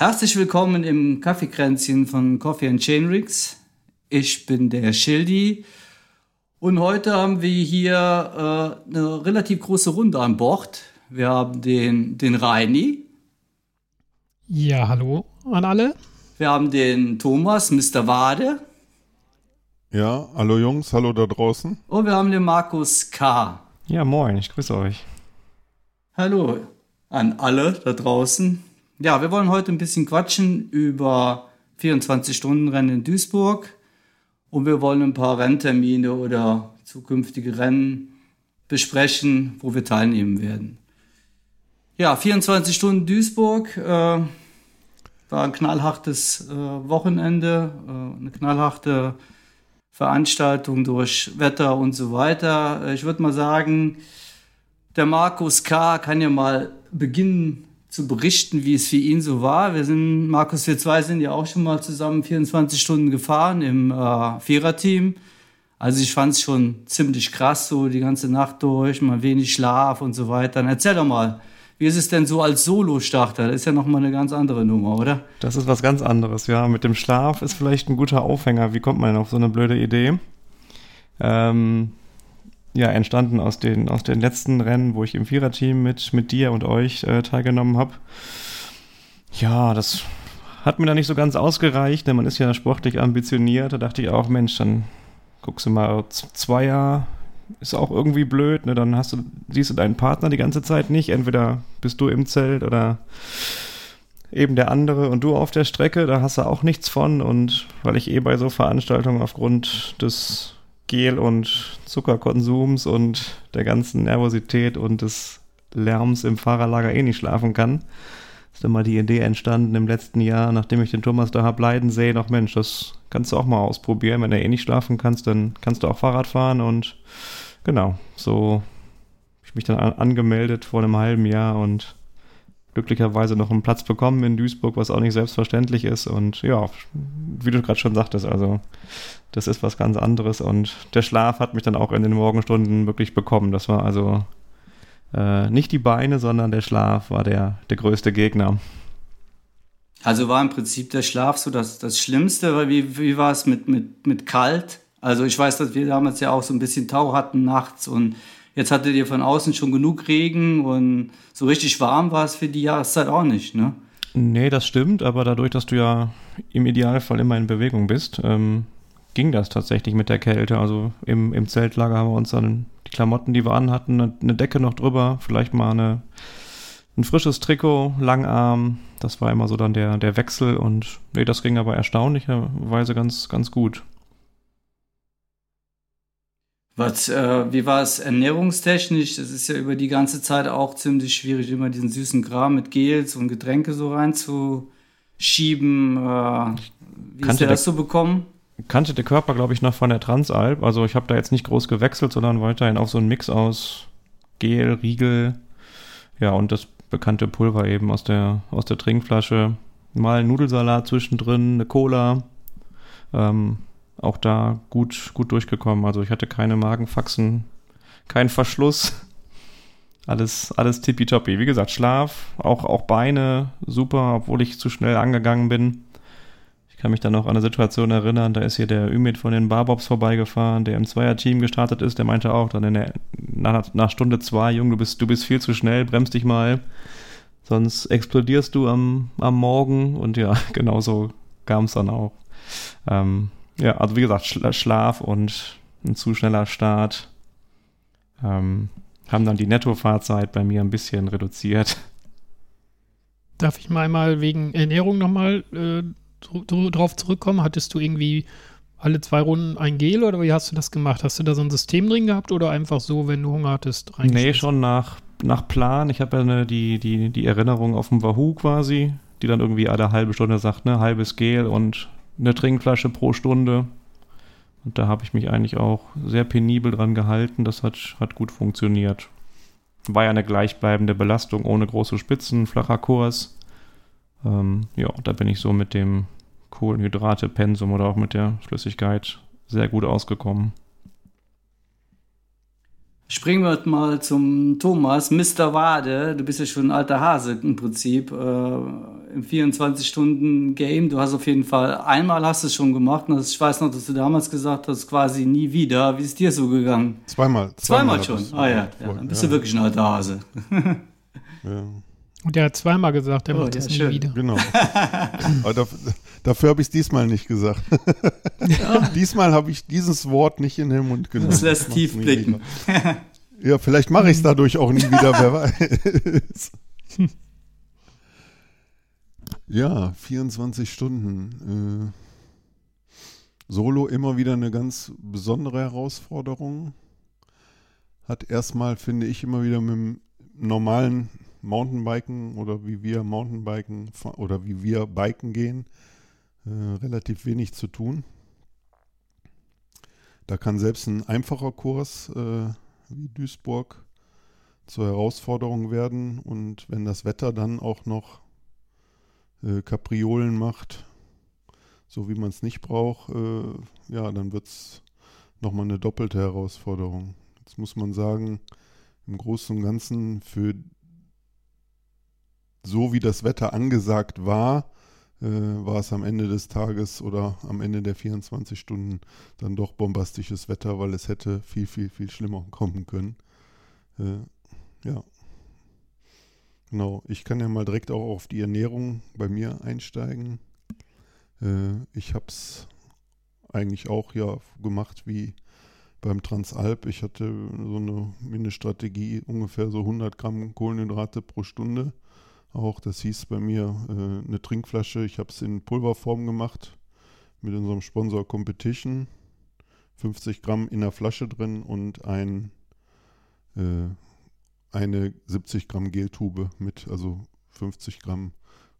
Herzlich willkommen im Kaffeekränzchen von Coffee and Chainrix. Ich bin der Schildi und heute haben wir hier äh, eine relativ große Runde an Bord. Wir haben den, den Reini. Ja, hallo an alle. Wir haben den Thomas, Mr. Wade. Ja, hallo Jungs, hallo da draußen. Und wir haben den Markus K. Ja, moin, ich grüße euch. Hallo an alle da draußen. Ja, wir wollen heute ein bisschen quatschen über 24-Stunden-Rennen in Duisburg und wir wollen ein paar Renntermine oder zukünftige Rennen besprechen, wo wir teilnehmen werden. Ja, 24 Stunden Duisburg äh, war ein knallhartes äh, Wochenende, äh, eine knallharte Veranstaltung durch Wetter und so weiter. Ich würde mal sagen, der Markus K. kann ja mal beginnen zu berichten, wie es für ihn so war. Wir sind, Markus, wir zwei sind ja auch schon mal zusammen 24 Stunden gefahren im äh, Viererteam. Also ich fand es schon ziemlich krass, so die ganze Nacht durch, mal wenig Schlaf und so weiter. Dann erzähl doch mal, wie ist es denn so als Solo-Starter? Das ist ja nochmal eine ganz andere Nummer, oder? Das ist was ganz anderes, ja. Mit dem Schlaf ist vielleicht ein guter Aufhänger. Wie kommt man denn auf so eine blöde Idee? Ähm, ja, entstanden aus den, aus den letzten Rennen, wo ich im Viererteam mit, mit dir und euch äh, teilgenommen habe. Ja, das hat mir da nicht so ganz ausgereicht, denn man ist ja sportlich ambitioniert. Da dachte ich auch, Mensch, dann guckst du mal Zweier, ist auch irgendwie blöd, ne? Dann hast du, siehst du deinen Partner die ganze Zeit nicht. Entweder bist du im Zelt oder eben der andere und du auf der Strecke, da hast du auch nichts von. Und weil ich eh bei so Veranstaltungen aufgrund des Gel- und Zuckerkonsums und der ganzen Nervosität und des Lärms im Fahrerlager eh nicht schlafen kann. Ist dann mal die Idee entstanden im letzten Jahr, nachdem ich den Thomas da hab leiden sehen, ach Mensch, das kannst du auch mal ausprobieren. Wenn du eh nicht schlafen kannst, dann kannst du auch Fahrrad fahren und genau, so ich mich dann angemeldet vor einem halben Jahr und glücklicherweise noch einen Platz bekommen in Duisburg, was auch nicht selbstverständlich ist. Und ja, wie du gerade schon sagtest, also das ist was ganz anderes. Und der Schlaf hat mich dann auch in den Morgenstunden wirklich bekommen. Das war also äh, nicht die Beine, sondern der Schlaf war der, der größte Gegner. Also war im Prinzip der Schlaf so das, das Schlimmste, weil wie, wie war es mit, mit, mit kalt? Also ich weiß, dass wir damals ja auch so ein bisschen Tau hatten nachts und Jetzt hattet ihr von außen schon genug Regen und so richtig warm war es für die Jahreszeit auch nicht, ne? Nee, das stimmt, aber dadurch, dass du ja im Idealfall immer in Bewegung bist, ähm, ging das tatsächlich mit der Kälte. Also im, im Zeltlager haben wir uns dann die Klamotten, die wir anhatten, eine, eine Decke noch drüber, vielleicht mal eine, ein frisches Trikot, Langarm. Das war immer so dann der, der Wechsel und nee, das ging aber erstaunlicherweise ganz, ganz gut. Was, äh, wie war es ernährungstechnisch? Das ist ja über die ganze Zeit auch ziemlich schwierig, immer diesen süßen Kram mit Gels und Getränke so reinzuschieben. Äh, wie kannte ist der das so bekommen? Kannte der Körper, glaube ich, noch von der Transalp. Also ich habe da jetzt nicht groß gewechselt, sondern weiterhin auch so ein Mix aus Gel, Riegel, ja, und das bekannte Pulver eben aus der, aus der Trinkflasche. Mal Nudelsalat zwischendrin, eine Cola. Ähm, auch da gut, gut durchgekommen. Also ich hatte keine Magenfaxen, kein Verschluss. Alles, alles tippitoppi. Wie gesagt, Schlaf, auch, auch Beine, super, obwohl ich zu schnell angegangen bin. Ich kann mich dann noch an eine Situation erinnern, da ist hier der Ümit von den Barbobs vorbeigefahren, der im Zweierteam gestartet ist, der meinte auch dann in der, nach, nach Stunde zwei, Jung, du bist, du bist viel zu schnell, bremst dich mal, sonst explodierst du am, am Morgen und ja, genauso kam es dann auch. Ähm, ja, also wie gesagt, Schlaf und ein zu schneller Start ähm, haben dann die Nettofahrzeit bei mir ein bisschen reduziert. Darf ich mal einmal wegen Ernährung nochmal äh, drauf zurückkommen? Hattest du irgendwie alle zwei Runden ein Gel oder wie hast du das gemacht? Hast du da so ein System drin gehabt oder einfach so, wenn du Hunger hattest, Nee, schon nach, nach Plan. Ich habe ja eine, die, die, die Erinnerung auf dem Wahoo quasi, die dann irgendwie alle halbe Stunde sagt, ne, halbes Gel und eine Trinkflasche pro Stunde. Und da habe ich mich eigentlich auch sehr penibel dran gehalten. Das hat, hat gut funktioniert. War ja eine gleichbleibende Belastung ohne große Spitzen, flacher Kurs. Ähm, ja, da bin ich so mit dem Kohlenhydrate-Pensum oder auch mit der Flüssigkeit sehr gut ausgekommen. Springen wir mal zum Thomas, Mr. Wade. Du bist ja schon ein alter Hase im Prinzip. Äh, im 24-Stunden-Game. Du hast auf jeden Fall, einmal hast du es schon gemacht. Und ich weiß noch, dass du damals gesagt hast, quasi nie wieder. Wie ist dir so gegangen? Zweimal. Zweimal, schon? Ah ja, ja, dann bist ja. du wirklich ein alter Hase. ja. Und er hat zweimal gesagt, er oh, macht ja, das nie wieder. Genau. Dafür habe ich es diesmal nicht gesagt. Ja. diesmal habe ich dieses Wort nicht in den Mund genommen. Das lässt tief blicken. ja, vielleicht mache ich es dadurch auch nie wieder, wer weiß. ja, 24 Stunden. Äh, Solo immer wieder eine ganz besondere Herausforderung. Hat erstmal, finde ich, immer wieder mit dem normalen Mountainbiken oder wie wir Mountainbiken oder wie wir Biken gehen, äh, relativ wenig zu tun. Da kann selbst ein einfacher Kurs äh, wie Duisburg zur Herausforderung werden und wenn das Wetter dann auch noch äh, Kapriolen macht, so wie man es nicht braucht, äh, ja, dann wird es nochmal eine doppelte Herausforderung. Jetzt muss man sagen, im Großen und Ganzen für so wie das Wetter angesagt war, äh, war es am Ende des Tages oder am Ende der 24 Stunden dann doch bombastisches Wetter, weil es hätte viel, viel, viel schlimmer kommen können. Äh, ja. Genau, ich kann ja mal direkt auch auf die Ernährung bei mir einsteigen. Äh, ich habe es eigentlich auch ja gemacht wie beim Transalp. Ich hatte so eine Mindeststrategie, ungefähr so 100 Gramm Kohlenhydrate pro Stunde auch. Das hieß bei mir äh, eine Trinkflasche. Ich habe es in Pulverform gemacht mit unserem Sponsor Competition. 50 Gramm in der Flasche drin und ein, äh, eine 70 Gramm Geltube mit also 50 Gramm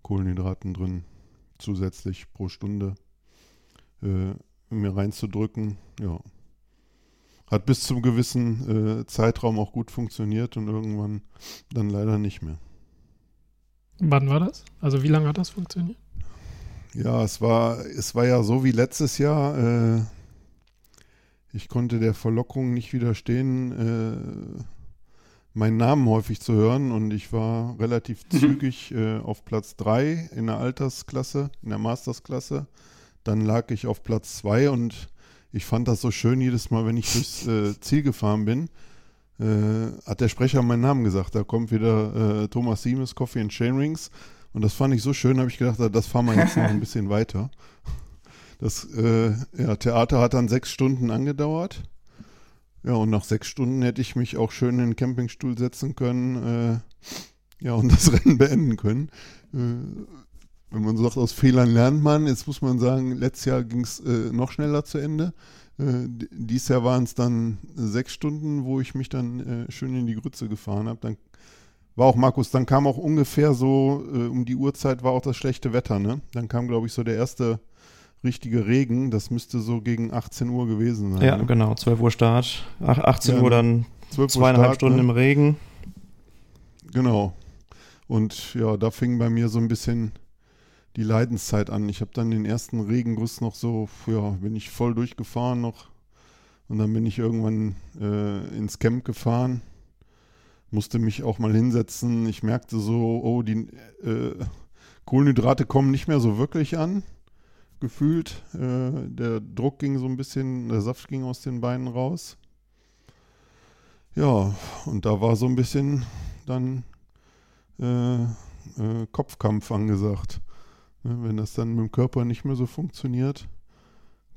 Kohlenhydraten drin zusätzlich pro Stunde äh, mir reinzudrücken. Ja. Hat bis zum gewissen äh, Zeitraum auch gut funktioniert und irgendwann dann leider nicht mehr. Wann war das? Also wie lange hat das funktioniert? Ja, es war, es war ja so wie letztes Jahr. Äh, ich konnte der Verlockung nicht widerstehen, äh, meinen Namen häufig zu hören und ich war relativ mhm. zügig äh, auf Platz 3 in der Altersklasse, in der Mastersklasse. Dann lag ich auf Platz 2 und ich fand das so schön jedes Mal, wenn ich durchs äh, Ziel gefahren bin hat der Sprecher meinen Namen gesagt. Da kommt wieder äh, Thomas Siemes, Coffee and Chain Rings. Und das fand ich so schön, habe ich gedacht, das fahren wir jetzt noch ein bisschen weiter. Das äh, ja, Theater hat dann sechs Stunden angedauert. Ja, und nach sechs Stunden hätte ich mich auch schön in den Campingstuhl setzen können. Äh, ja, und das Rennen beenden können. Äh, wenn man sagt, aus Fehlern lernt man. Jetzt muss man sagen, letztes Jahr ging es äh, noch schneller zu Ende. Äh, dies Jahr waren es dann sechs Stunden, wo ich mich dann äh, schön in die Grütze gefahren habe. Dann war auch Markus, dann kam auch ungefähr so, äh, um die Uhrzeit war auch das schlechte Wetter, ne? Dann kam, glaube ich, so der erste richtige Regen. Das müsste so gegen 18 Uhr gewesen sein. Ja, ne? genau, 12 Uhr Start. Ach, 18 ja, Uhr dann zweieinhalb Start, Stunden ne? im Regen. Genau. Und ja, da fing bei mir so ein bisschen die Leidenszeit an. Ich habe dann den ersten Regenguss noch so, ja, bin ich voll durchgefahren noch. Und dann bin ich irgendwann äh, ins Camp gefahren, musste mich auch mal hinsetzen. Ich merkte so, oh, die äh, Kohlenhydrate kommen nicht mehr so wirklich an, gefühlt. Äh, der Druck ging so ein bisschen, der Saft ging aus den Beinen raus. Ja, und da war so ein bisschen dann äh, äh, Kopfkampf angesagt. Ne, wenn das dann mit dem Körper nicht mehr so funktioniert,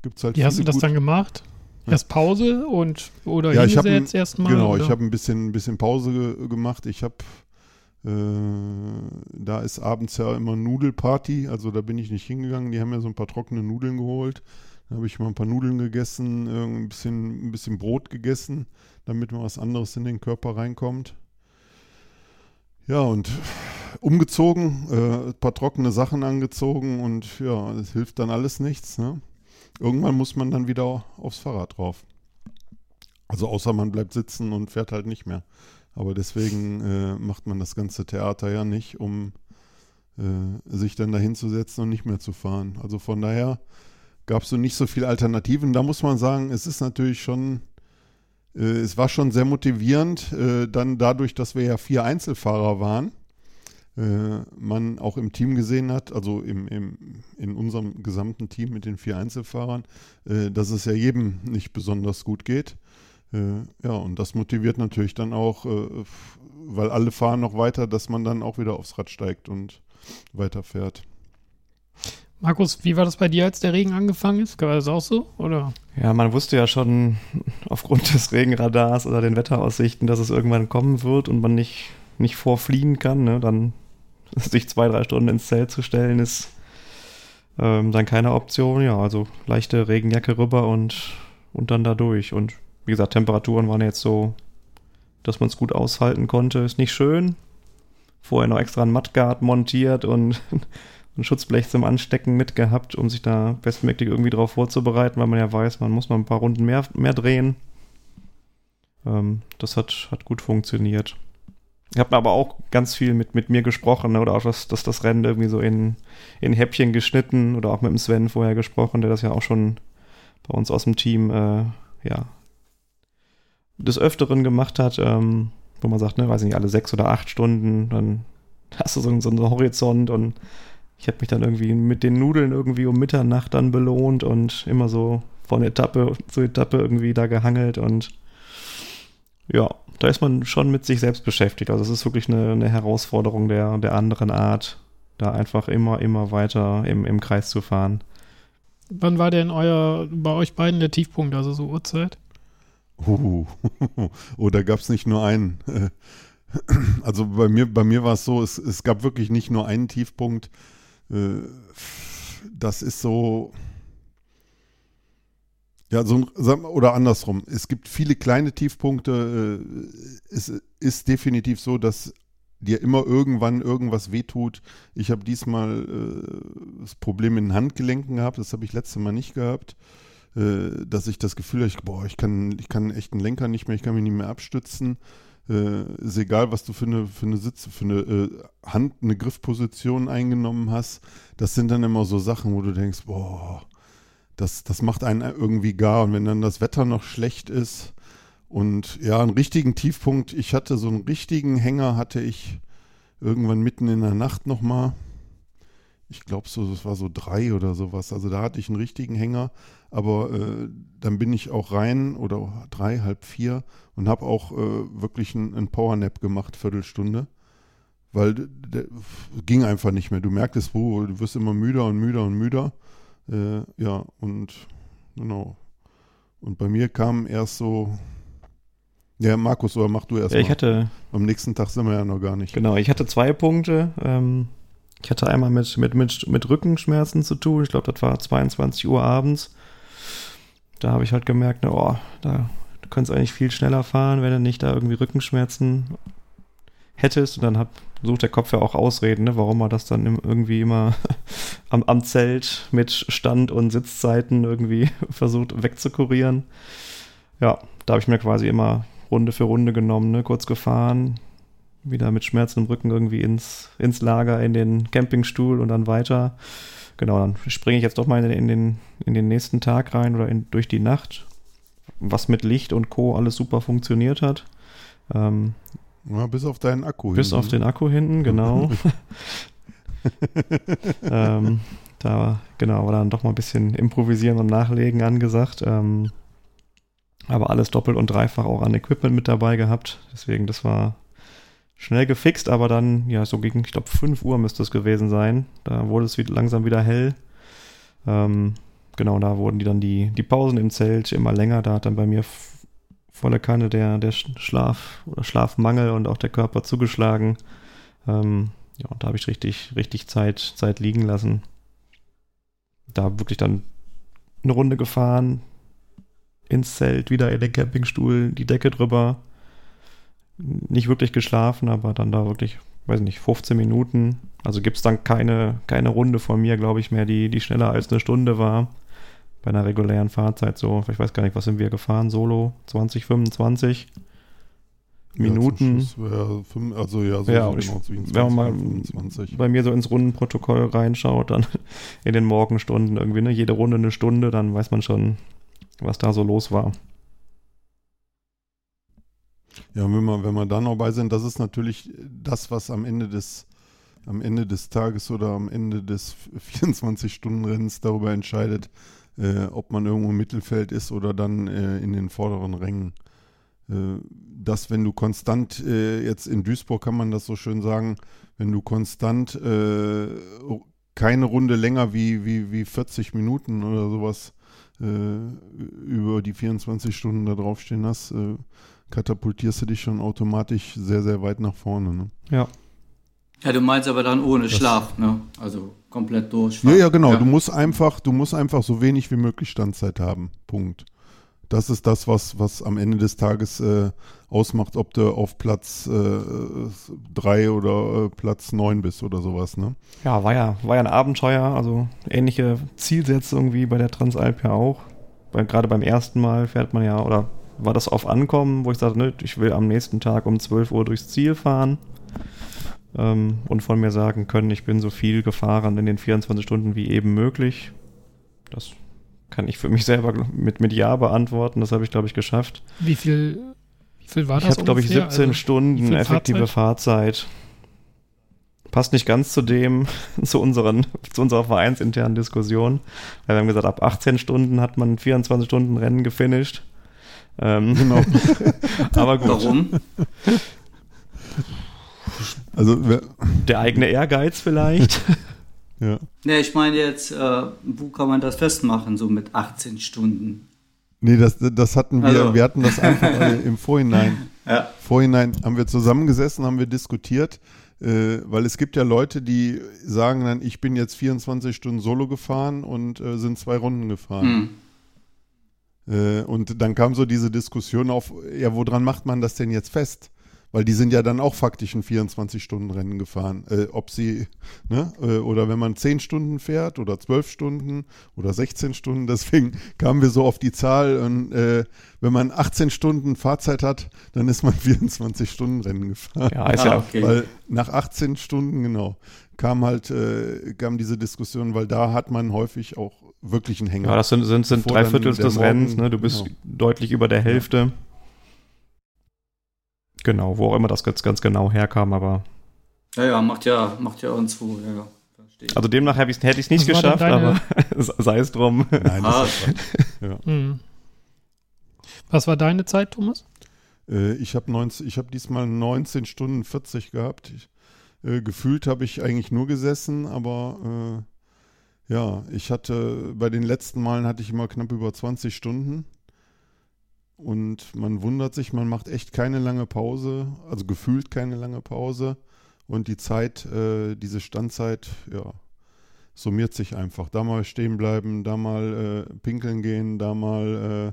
gibt es halt. Wie hast du das dann gemacht? Erst Pause und oder ja, ich jetzt erstmal? Genau, oder? ich habe ein bisschen, ein bisschen Pause ge gemacht. Ich habe äh, da ist abends ja immer Nudelparty, also da bin ich nicht hingegangen. Die haben ja so ein paar trockene Nudeln geholt. Da habe ich mal ein paar Nudeln gegessen, ein bisschen, ein bisschen Brot gegessen, damit mal was anderes in den Körper reinkommt. Ja, und umgezogen, äh, ein paar trockene Sachen angezogen und ja, es hilft dann alles nichts. Ne? Irgendwann muss man dann wieder aufs Fahrrad drauf. Also außer man bleibt sitzen und fährt halt nicht mehr. Aber deswegen äh, macht man das ganze Theater ja nicht, um äh, sich dann dahin zu setzen und nicht mehr zu fahren. Also von daher gab es so nicht so viele Alternativen. Da muss man sagen, es ist natürlich schon äh, es war schon sehr motivierend, äh, dann dadurch, dass wir ja vier Einzelfahrer waren, man auch im Team gesehen hat, also im, im, in unserem gesamten Team mit den vier Einzelfahrern, äh, dass es ja jedem nicht besonders gut geht. Äh, ja, und das motiviert natürlich dann auch, äh, weil alle fahren noch weiter, dass man dann auch wieder aufs Rad steigt und weiterfährt. Markus, wie war das bei dir, als der Regen angefangen ist? War das auch so? Oder? Ja, man wusste ja schon aufgrund des Regenradars oder den Wetteraussichten, dass es irgendwann kommen wird und man nicht, nicht vorfliehen kann. Ne? Dann sich zwei, drei Stunden ins Zelt zu stellen, ist ähm, dann keine Option. Ja, also leichte Regenjacke rüber und, und dann da durch. Und wie gesagt, Temperaturen waren jetzt so, dass man es gut aushalten konnte. Ist nicht schön. Vorher noch extra ein Mudguard montiert und ein Schutzblech zum Anstecken mitgehabt, um sich da bestmöglich irgendwie drauf vorzubereiten, weil man ja weiß, man muss noch ein paar Runden mehr, mehr drehen. Ähm, das hat, hat gut funktioniert. Ich habe aber auch ganz viel mit, mit mir gesprochen, ne, oder auch, dass, dass das Rennen irgendwie so in, in Häppchen geschnitten oder auch mit dem Sven vorher gesprochen, der das ja auch schon bei uns aus dem Team, äh, ja, des Öfteren gemacht hat, ähm, wo man sagt, ne, weiß nicht, alle sechs oder acht Stunden, dann hast du so, so einen Horizont und ich habe mich dann irgendwie mit den Nudeln irgendwie um Mitternacht dann belohnt und immer so von Etappe zu Etappe irgendwie da gehangelt und ja, da ist man schon mit sich selbst beschäftigt. Also es ist wirklich eine, eine Herausforderung der, der anderen Art, da einfach immer, immer weiter im, im Kreis zu fahren. Wann war denn euer, bei euch beiden der Tiefpunkt, also so Uhrzeit? Uh, oh, da gab es nicht nur einen. Also bei mir, bei mir war es so, es, es gab wirklich nicht nur einen Tiefpunkt. Äh, das ist so, ja, so oder andersrum. Es gibt viele kleine Tiefpunkte. Äh, es ist definitiv so, dass dir immer irgendwann irgendwas wehtut. Ich habe diesmal äh, das Problem in den Handgelenken gehabt. Das habe ich letztes Mal nicht gehabt. Äh, dass ich das Gefühl habe, ich, boah, ich kann, ich kann echt einen Lenker nicht mehr, ich kann mich nicht mehr abstützen. Äh, ist egal, was du für eine, für eine Sitze, für eine äh, Hand, eine Griffposition eingenommen hast. Das sind dann immer so Sachen, wo du denkst, boah, das, das macht einen irgendwie gar. Und wenn dann das Wetter noch schlecht ist und ja, einen richtigen Tiefpunkt, ich hatte so einen richtigen Hänger, hatte ich irgendwann mitten in der Nacht nochmal. Ich glaube so, das war so drei oder sowas. Also da hatte ich einen richtigen Hänger, aber äh, dann bin ich auch rein oder drei, halb vier und habe auch äh, wirklich einen, einen Powernap gemacht, Viertelstunde. Weil ging einfach nicht mehr. Du merktest, wo, du wirst immer müder und müder und müder. Äh, ja, und genau. Und bei mir kam erst so. Ja, Markus, oder mach du erst ja, ich mal. hatte. Am nächsten Tag sind wir ja noch gar nicht. Genau, ich hatte zwei Punkte. Ähm, ich hatte einmal mit, mit, mit, mit Rückenschmerzen zu tun. Ich glaube, das war 22 Uhr abends da habe ich halt gemerkt, ne, oh, da du könntest eigentlich viel schneller fahren, wenn du nicht da irgendwie Rückenschmerzen hättest. Und dann hat, sucht der Kopf ja auch Ausreden, ne, warum er das dann irgendwie immer am, am Zelt mit Stand und Sitzzeiten irgendwie versucht wegzukurieren. Ja, da habe ich mir quasi immer Runde für Runde genommen, ne, kurz gefahren, wieder mit Schmerzen im Rücken irgendwie ins, ins Lager, in den Campingstuhl und dann weiter genau, dann springe ich jetzt doch mal in den, in den nächsten Tag rein oder in, durch die Nacht, was mit Licht und Co. alles super funktioniert hat. Ähm, ja, bis auf deinen Akku bis hinten. Bis auf den Akku hinten, genau. ähm, da, genau, war dann doch mal ein bisschen improvisieren und nachlegen angesagt. Ähm, aber alles doppelt und dreifach auch an Equipment mit dabei gehabt. Deswegen, das war schnell gefixt, aber dann, ja, so gegen, ich glaube, 5 Uhr müsste es gewesen sein. Da wurde es wieder, langsam wieder hell. Ähm, genau, da wurden die dann die, die Pausen im Zelt immer länger. Da hat dann bei mir volle Kanne der, der Schlaf oder Schlafmangel und auch der Körper zugeschlagen. Ähm, ja, und da habe ich richtig, richtig Zeit, Zeit liegen lassen. Da wirklich dann eine Runde gefahren, ins Zelt, wieder in den Campingstuhl, die Decke drüber, nicht wirklich geschlafen, aber dann da wirklich, weiß nicht, 15 Minuten. Also gibt es dann keine, keine Runde von mir, glaube ich, mehr, die, die schneller als eine Stunde war. Bei einer regulären Fahrzeit so, ich weiß gar nicht, was sind wir gefahren, Solo 20, 25 Minuten. Ja, fünf, also ja, so, ja, so genau, 22, wenn man mal 25. bei mir so ins Rundenprotokoll reinschaut, dann in den Morgenstunden irgendwie, ne, jede Runde eine Stunde, dann weiß man schon, was da so los war. Ja, wenn wir, wenn wir da noch bei sind, das ist natürlich das, was am Ende des am Ende des Tages oder am Ende des 24-Stunden-Rennens darüber entscheidet, äh, ob man irgendwo im Mittelfeld ist oder dann äh, in den vorderen Rängen. Äh, dass wenn du konstant, äh, jetzt in Duisburg kann man das so schön sagen, wenn du konstant äh, keine Runde länger wie, wie, wie 40 Minuten oder sowas äh, über die 24 Stunden da draufstehen hast, katapultierst du dich schon automatisch sehr, sehr weit nach vorne. Ne? Ja. Ja, du meinst aber dann ohne das Schlaf, ne? Also komplett durch. Ja, ja, genau. Ja. Du musst einfach, du musst einfach so wenig wie möglich Standzeit haben. Punkt. Das ist das, was, was am Ende des Tages äh, ausmacht, ob du auf Platz 3 äh, oder äh, Platz 9 bist oder sowas, ne? Ja, war ja, war ja ein Abenteuer, also ähnliche Zielsetzung wie bei der Transalp ja auch. Weil gerade beim ersten Mal fährt man ja, oder war das auf Ankommen, wo ich sagte, ne, ich will am nächsten Tag um 12 Uhr durchs Ziel fahren ähm, und von mir sagen können, ich bin so viel gefahren in den 24 Stunden wie eben möglich. Das kann ich für mich selber mit, mit Ja beantworten. Das habe ich, glaube ich, geschafft. Wie viel, wie viel war das? Ich habe, glaube ich, 17 also, Stunden effektive Fahrzeit? Fahrzeit. Passt nicht ganz zu dem, zu, unseren, zu unserer vereinsinternen Diskussion. Weil wir haben gesagt, ab 18 Stunden hat man 24 Stunden Rennen gefinisht. Ähm, genau. aber gut. Warum? Also der eigene Ehrgeiz vielleicht. ja. Ne, ich meine jetzt, äh, wo kann man das festmachen, so mit 18 Stunden? Nee, das, das hatten wir, also. wir hatten das einfach im Vorhinein. Ja. Vorhinein haben wir zusammengesessen, haben wir diskutiert, äh, weil es gibt ja Leute, die sagen dann, ich bin jetzt 24 Stunden Solo gefahren und äh, sind zwei Runden gefahren. Hm. Äh, und dann kam so diese Diskussion auf, ja, woran macht man das denn jetzt fest? Weil die sind ja dann auch faktisch ein 24-Stunden-Rennen gefahren. Äh, ob sie, ne, äh, oder wenn man 10 Stunden fährt oder 12 Stunden oder 16 Stunden, deswegen kamen wir so auf die Zahl. Und äh, wenn man 18 Stunden Fahrzeit hat, dann ist man 24-Stunden-Rennen gefahren. Ja, ist ja okay. Weil nach 18 Stunden, genau, kam halt, äh, kam diese Diskussion, weil da hat man häufig auch wirklich einen Hänger. Ja, das sind, sind, sind drei Viertel des Rennens, ne? Du bist genau. deutlich über der Hälfte. Ja. Genau, wo auch immer das jetzt ganz genau herkam, aber. Ja, ja, macht ja, macht ja irgendwo, ja, ja. Also demnach hätte ich es nicht Was geschafft, aber sei es drum. Nein, ah. ja. hm. Was war deine Zeit, Thomas? Äh, ich habe hab diesmal 19 Stunden 40 gehabt. Ich, äh, gefühlt habe ich eigentlich nur gesessen, aber äh, ja, ich hatte bei den letzten Malen hatte ich immer knapp über 20 Stunden. Und man wundert sich, man macht echt keine lange Pause, also gefühlt keine lange Pause. Und die Zeit, äh, diese Standzeit, ja, summiert sich einfach. Da mal stehen bleiben, da mal äh, pinkeln gehen, da mal äh,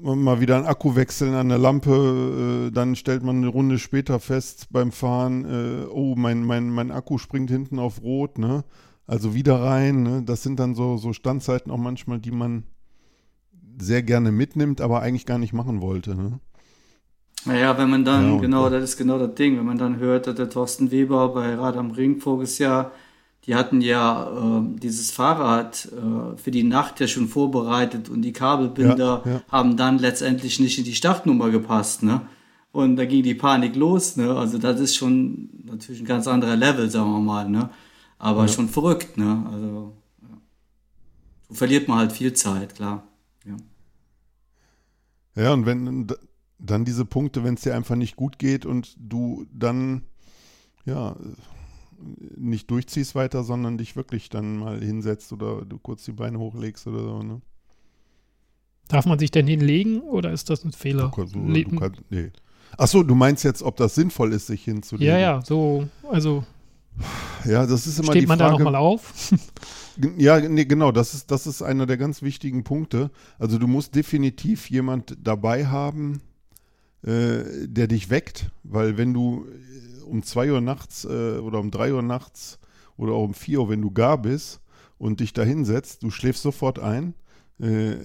mal wieder einen Akku wechseln an der Lampe, äh, dann stellt man eine Runde später fest beim Fahren, äh, oh, mein, mein, mein Akku springt hinten auf Rot, ne? Also wieder rein, ne? Das sind dann so, so Standzeiten auch manchmal, die man sehr gerne mitnimmt, aber eigentlich gar nicht machen wollte. Ne? Naja, wenn man dann, ja, genau, das ist genau das Ding, wenn man dann hört, dass der Thorsten Weber bei Rad am Ring voriges Jahr, die hatten ja äh, dieses Fahrrad äh, für die Nacht ja schon vorbereitet und die Kabelbinder ja, ja. haben dann letztendlich nicht in die Startnummer gepasst, ne? Und da ging die Panik los, ne? Also das ist schon natürlich ein ganz anderer Level, sagen wir mal, ne? Aber schon verrückt, ne? Also so verliert man halt viel Zeit, klar. Ja. Und wenn dann diese Punkte, wenn es dir einfach nicht gut geht und du dann ja nicht durchziehst weiter, sondern dich wirklich dann mal hinsetzt oder du kurz die Beine hochlegst oder so, ne? Darf man sich denn hinlegen oder ist das ein Fehler? Du, du, du kannst, nee. Achso, du meinst jetzt, ob das sinnvoll ist, sich hinzulegen? Ja, ja, so, also. Ja, das ist immer Steht die Frage. Steht man da nochmal auf? Ja, nee, genau, das ist, das ist einer der ganz wichtigen Punkte. Also du musst definitiv jemand dabei haben, äh, der dich weckt, weil wenn du äh, um zwei Uhr nachts äh, oder um drei Uhr nachts oder auch um vier Uhr, wenn du gar bist und dich da hinsetzt, du schläfst sofort ein. Äh,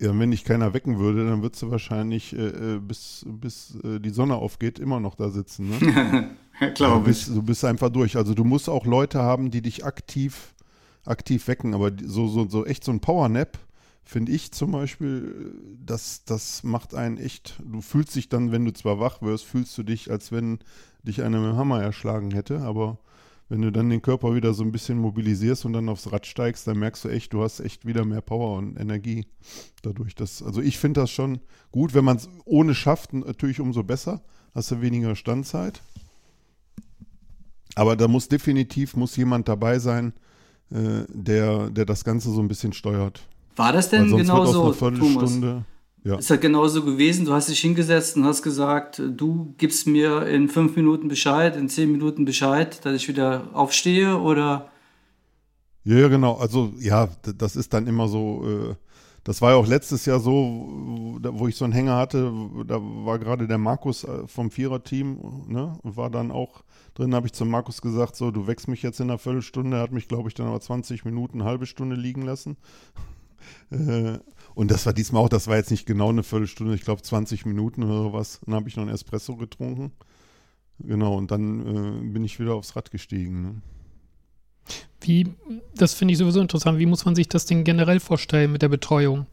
ja, wenn dich keiner wecken würde, dann würdest du wahrscheinlich äh, äh bis, bis äh, die Sonne aufgeht immer noch da sitzen. Ne? Klar, du bist, du bist einfach durch. Also du musst auch Leute haben, die dich aktiv aktiv wecken. Aber so, so, so echt so ein Powernap, finde ich zum Beispiel, das, das macht einen echt, du fühlst dich dann, wenn du zwar wach wirst, fühlst du dich, als wenn dich einer mit dem Hammer erschlagen hätte, aber wenn du dann den Körper wieder so ein bisschen mobilisierst und dann aufs Rad steigst, dann merkst du echt, du hast echt wieder mehr Power und Energie dadurch. Das, also ich finde das schon gut, wenn man es ohne schafft, natürlich umso besser. Hast du weniger Standzeit. Aber da muss definitiv muss jemand dabei sein, äh, der, der das Ganze so ein bisschen steuert. War das denn genauso, Thomas? Ja. Ist das genauso gewesen? Du hast dich hingesetzt und hast gesagt, du gibst mir in fünf Minuten Bescheid, in zehn Minuten Bescheid, dass ich wieder aufstehe oder? Ja, ja, genau. Also ja, das ist dann immer so. Äh, das war ja auch letztes Jahr so, wo ich so einen Hänger hatte. Da war gerade der Markus äh, vom Viererteam, ne, war dann auch drin. Habe ich zum Markus gesagt, so, du wächst mich jetzt in einer Viertelstunde. Er hat mich, glaube ich, dann aber 20 Minuten, eine halbe Stunde liegen lassen. Äh, und das war diesmal auch, das war jetzt nicht genau eine Viertelstunde, ich glaube 20 Minuten oder was. Dann habe ich noch einen Espresso getrunken. Genau, und dann äh, bin ich wieder aufs Rad gestiegen. Ne? Wie, das finde ich sowieso interessant, wie muss man sich das denn generell vorstellen mit der Betreuung?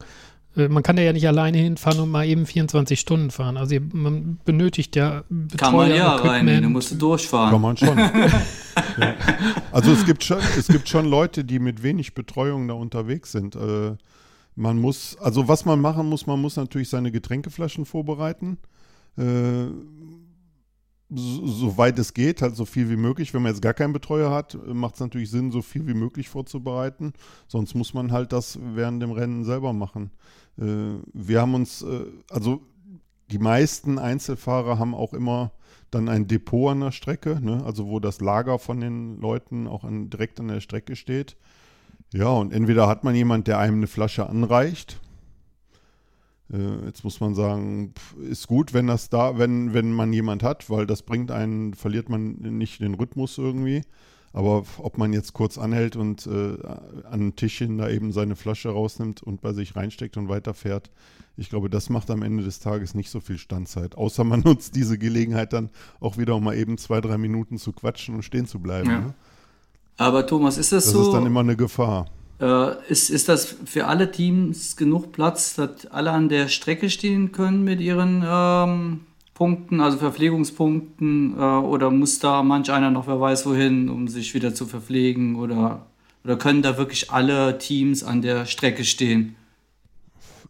Äh, man kann ja nicht alleine hinfahren und mal eben 24 Stunden fahren. Also man benötigt ja Betreuer, Kann man ja rein, du musst durchfahren. Kann man schon. ja. Also es gibt schon, es gibt schon Leute, die mit wenig Betreuung da unterwegs sind. Äh, man muss, also was man machen muss, man muss natürlich seine Getränkeflaschen vorbereiten. Soweit so es geht, halt so viel wie möglich. Wenn man jetzt gar keinen Betreuer hat, macht es natürlich Sinn, so viel wie möglich vorzubereiten. Sonst muss man halt das während dem Rennen selber machen. Äh, wir haben uns, äh, also die meisten Einzelfahrer haben auch immer dann ein Depot an der Strecke, ne? also wo das Lager von den Leuten auch an, direkt an der Strecke steht. Ja, und entweder hat man jemand, der einem eine Flasche anreicht. Äh, jetzt muss man sagen, ist gut, wenn das da, wenn, wenn man jemand hat, weil das bringt einen, verliert man nicht den Rhythmus irgendwie. Aber ob man jetzt kurz anhält und äh, an ein Tischchen da eben seine Flasche rausnimmt und bei sich reinsteckt und weiterfährt, ich glaube, das macht am Ende des Tages nicht so viel Standzeit. Außer man nutzt diese Gelegenheit dann auch wieder um mal eben zwei, drei Minuten zu quatschen und stehen zu bleiben. Ja. Ne? Aber Thomas, ist das, das so? Das ist dann immer eine Gefahr. Äh, ist, ist das für alle Teams genug Platz, dass alle an der Strecke stehen können mit ihren ähm, Punkten, also Verpflegungspunkten? Äh, oder muss da manch einer noch, wer weiß wohin, um sich wieder zu verpflegen? Oder, oder können da wirklich alle Teams an der Strecke stehen?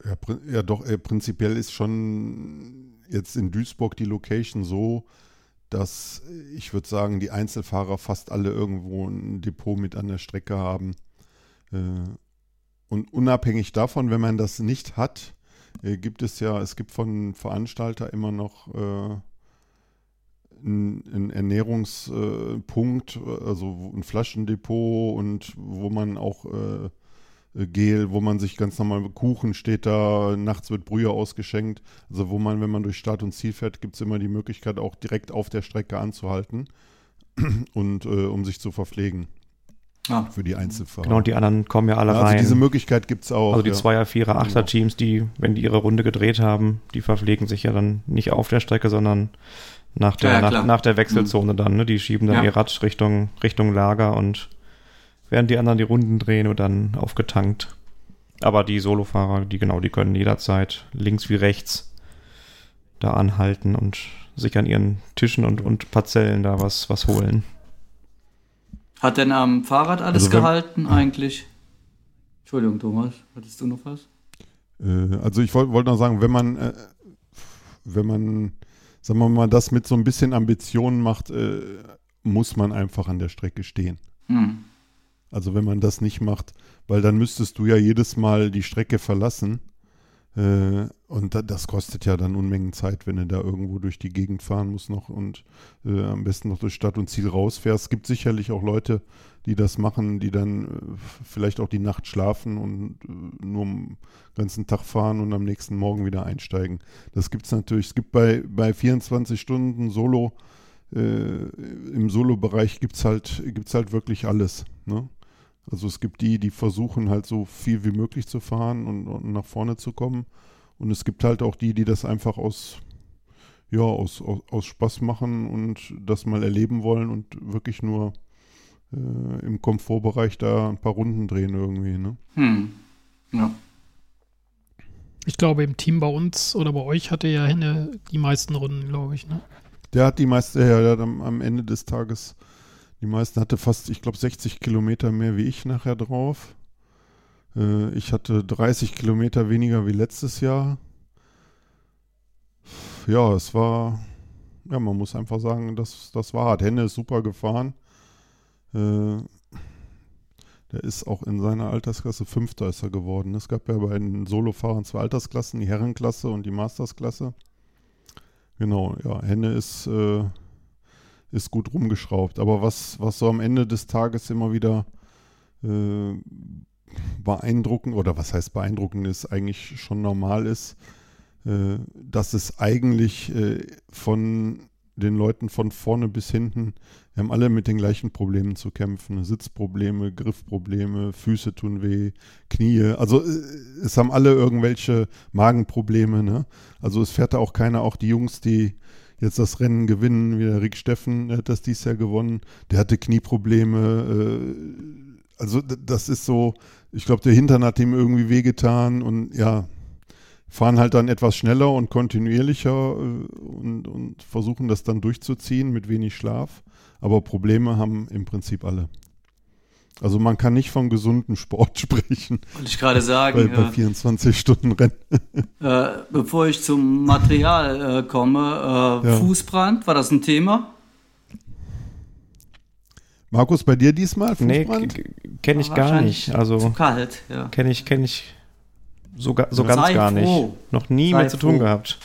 Ja, ja doch, äh, prinzipiell ist schon jetzt in Duisburg die Location so, dass ich würde sagen, die Einzelfahrer fast alle irgendwo ein Depot mit an der Strecke haben. Äh, und unabhängig davon, wenn man das nicht hat, äh, gibt es ja, es gibt von Veranstalter immer noch äh, einen Ernährungspunkt, also ein Flaschendepot und wo man auch äh, Gel, wo man sich ganz normal Kuchen steht da, nachts wird Brühe ausgeschenkt. Also wo man, wenn man durch Start und Ziel fährt, gibt es immer die Möglichkeit, auch direkt auf der Strecke anzuhalten und äh, um sich zu verpflegen. Ah. Für die Einzelfahrer. Genau, die anderen kommen ja alle ja, also rein. diese Möglichkeit gibt es auch. Also die ja. Zweier-, Vierer-, genau. Achter-Teams, die, wenn die ihre Runde gedreht haben, die verpflegen sich ja dann nicht auf der Strecke, sondern nach der, ja, nach, nach, der Wechselzone mhm. dann. Ne? Die schieben dann ihr Rad Richtung, Richtung Lager und während die anderen die Runden drehen und dann aufgetankt. Aber die Solofahrer, die genau, die können jederzeit links wie rechts da anhalten und sich an ihren Tischen und, und Parzellen da was, was holen. Hat denn am Fahrrad alles also wenn, gehalten eigentlich? Entschuldigung, Thomas, hattest du noch was? Äh, also ich wollte wollt noch sagen, wenn man, äh, wenn man, sagen wir mal, das mit so ein bisschen Ambitionen macht, äh, muss man einfach an der Strecke stehen. Hm. Also wenn man das nicht macht, weil dann müsstest du ja jedes Mal die Strecke verlassen. Äh, und das kostet ja dann Unmengen Zeit, wenn du da irgendwo durch die Gegend fahren musst noch und äh, am besten noch durch Stadt und Ziel rausfährst. Es gibt sicherlich auch Leute, die das machen, die dann äh, vielleicht auch die Nacht schlafen und äh, nur den ganzen Tag fahren und am nächsten Morgen wieder einsteigen. Das gibt es natürlich. Es gibt bei, bei 24 Stunden Solo, im Solo-Bereich gibt es halt, gibt's halt wirklich alles. Ne? Also es gibt die, die versuchen halt so viel wie möglich zu fahren und, und nach vorne zu kommen. Und es gibt halt auch die, die das einfach aus, ja, aus, aus, aus Spaß machen und das mal erleben wollen und wirklich nur äh, im Komfortbereich da ein paar Runden drehen irgendwie, ne? Hm. Ja. Ich glaube, im Team bei uns oder bei euch hatte ja Henne die meisten Runden, glaube ich, ne? Der hat die meiste, ja, der hat am, am Ende des Tages Die meisten hatte fast, ich glaube, 60 Kilometer mehr wie ich nachher drauf. Äh, ich hatte 30 Kilometer weniger wie letztes Jahr. Ja, es war, ja, man muss einfach sagen, das, das war hart. Henne ist super gefahren. Äh, der ist auch in seiner Altersklasse Fünfter ist er geworden. Es gab ja bei den Solofahrern zwei Altersklassen, die Herrenklasse und die Mastersklasse. Genau, ja, Henne ist, äh, ist gut rumgeschraubt. Aber was, was so am Ende des Tages immer wieder äh, beeindruckend, oder was heißt beeindruckend ist, eigentlich schon normal ist, äh, dass es eigentlich äh, von den Leuten von vorne bis hinten, wir haben alle mit den gleichen Problemen zu kämpfen. Sitzprobleme, Griffprobleme, Füße tun weh, Knie. Also äh, es haben alle irgendwelche Magenprobleme. Ne? Also es fährt da auch keiner, auch die Jungs, die jetzt das Rennen gewinnen, wie der Rick Steffen, der hat das dieses Jahr gewonnen, der hatte Knieprobleme. Äh, also das ist so, ich glaube, der Hintern hat ihm irgendwie wehgetan und ja, fahren halt dann etwas schneller und kontinuierlicher äh, und, und, versuchen das dann durchzuziehen mit wenig Schlaf. Aber Probleme haben im Prinzip alle. Also man kann nicht von gesundem Sport sprechen. Wollte ich gerade sagen. Bei, bei 24 Stunden Rennen. Äh, bevor ich zum Material äh, komme, äh, ja. Fußbrand, war das ein Thema? Markus, bei dir diesmal Fußbrand? Nee, kenne ich gar nicht. Also zu kalt, ja. Kenne ich, kenne ich so, so ganz Sei gar froh. nicht. Noch nie Sei mit zu tun gehabt.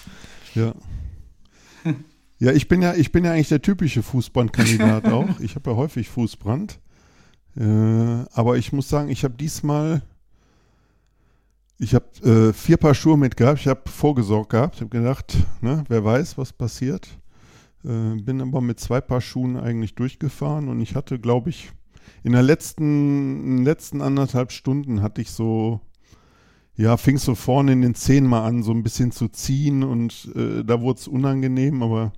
Ja. Ja, ich bin ja, ich bin ja eigentlich der typische Fußbrandkandidat auch. Ich habe ja häufig Fußbrand. Äh, aber ich muss sagen, ich habe diesmal, ich habe äh, vier Paar Schuhe mitgehabt. Ich habe vorgesorgt gehabt. Ich habe gedacht, ne, wer weiß, was passiert. Äh, bin aber mit zwei Paar Schuhen eigentlich durchgefahren und ich hatte, glaube ich, in der letzten, in letzten anderthalb Stunden hatte ich so ja, fing so vorne in den Zehen mal an, so ein bisschen zu ziehen und äh, da wurde es unangenehm, aber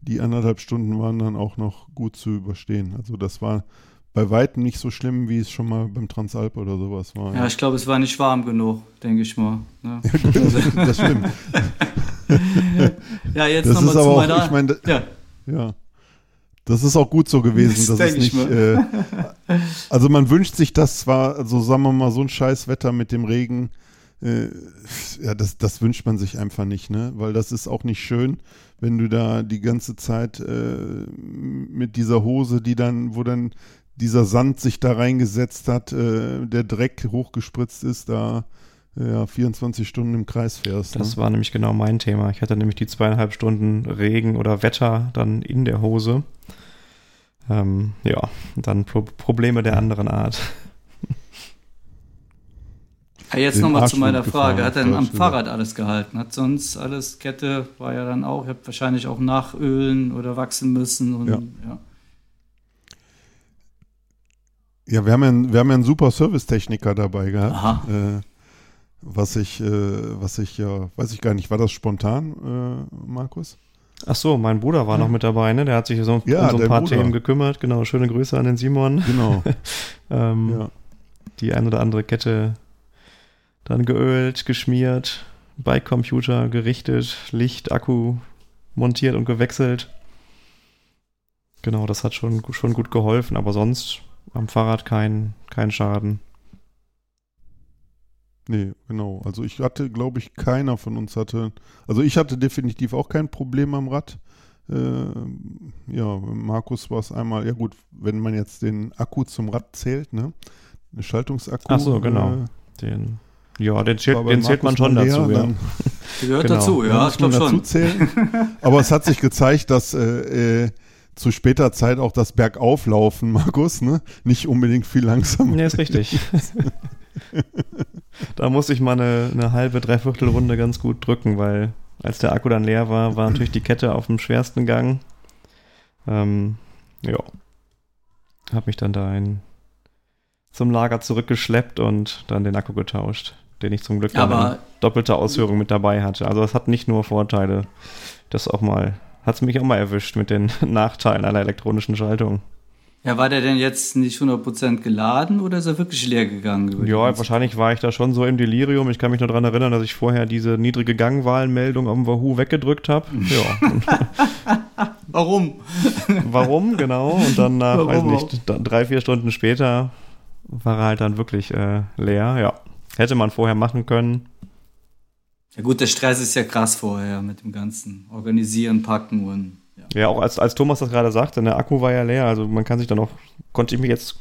die anderthalb Stunden waren dann auch noch gut zu überstehen. Also das war bei weitem nicht so schlimm, wie es schon mal beim Transalp oder sowas war. Ja, ja. ich glaube, es war nicht warm genug, denke ich mal. Ja. das stimmt. ja, jetzt nochmal zu auch, meiner... Ich mein, ja. ja. Das ist auch gut so gewesen. Das dass es nicht, äh, also man wünscht sich das zwar, also sagen wir mal, so ein scheiß Wetter mit dem Regen, äh, ja, das, das wünscht man sich einfach nicht, ne? Weil das ist auch nicht schön, wenn du da die ganze Zeit äh, mit dieser Hose, die dann, wo dann dieser Sand sich da reingesetzt hat, äh, der Dreck hochgespritzt ist, da ja, 24 Stunden im Kreis fährst. Das ne? war nämlich genau mein Thema. Ich hatte nämlich die zweieinhalb Stunden Regen oder Wetter dann in der Hose. Ähm, ja, dann Pro Probleme der anderen Art. Ja, jetzt nochmal zu meiner Frage. Hat er denn am Fahrrad alles gehalten? Hat sonst alles, Kette war ja dann auch, ihr habt wahrscheinlich auch nachölen oder wachsen müssen. Und, ja. ja. Ja, wir haben ja, einen, wir haben ja einen super Servicetechniker dabei gehabt. Äh, was ich, äh, was ich ja, weiß ich gar nicht, war das spontan, äh, Markus? Ach so, mein Bruder war ja. noch mit dabei, ne? Der hat sich so ja, um so ein paar Bruder. Themen gekümmert. Genau, schöne Grüße an den Simon. Genau. ähm, ja. Die ein oder andere Kette dann geölt, geschmiert, Bike-Computer gerichtet, Licht, Akku montiert und gewechselt. Genau, das hat schon, schon gut geholfen, aber sonst am Fahrrad kein, kein Schaden. Nee, genau. Also ich hatte, glaube ich, keiner von uns hatte, also ich hatte definitiv auch kein Problem am Rad. Äh, ja, Markus war es einmal, ja gut, wenn man jetzt den Akku zum Rad zählt, ne? Eine Schaltungsakku. Ach so, genau. Äh, den ja, den zählt, den zählt man schon dazu, ja. Gehört genau. dazu, ja, ich glaube schon. Zählen. Aber es hat sich gezeigt, dass äh, äh, zu später Zeit auch das Bergauflaufen, Markus, ne, nicht unbedingt viel langsamer. Nee, ist richtig. da musste ich mal eine, eine halbe, dreiviertel Runde ganz gut drücken, weil als der Akku dann leer war, war natürlich die Kette auf dem schwersten Gang. Ähm, ja. Hab mich dann da in, zum Lager zurückgeschleppt und dann den Akku getauscht den ich zum Glück aber in doppelter Ausführung mit dabei hatte. Also es hat nicht nur Vorteile. Das auch mal, hat es mich auch mal erwischt mit den Nachteilen einer elektronischen Schaltung. Ja, war der denn jetzt nicht 100% geladen oder ist er wirklich leer gegangen? Ja, wahrscheinlich war ich da schon so im Delirium. Ich kann mich nur daran erinnern, dass ich vorher diese niedrige Gangwahlmeldung am Wahoo weggedrückt habe. ja. Warum? Warum, genau. Und dann nach, Warum weiß nicht, drei, vier Stunden später war er halt dann wirklich äh, leer. Ja. Hätte man vorher machen können. Ja gut, der Stress ist ja krass vorher mit dem ganzen Organisieren, Packen und ja. Ja, auch als, als Thomas das gerade sagte, der Akku war ja leer. Also man kann sich dann auch, konnte ich mich jetzt,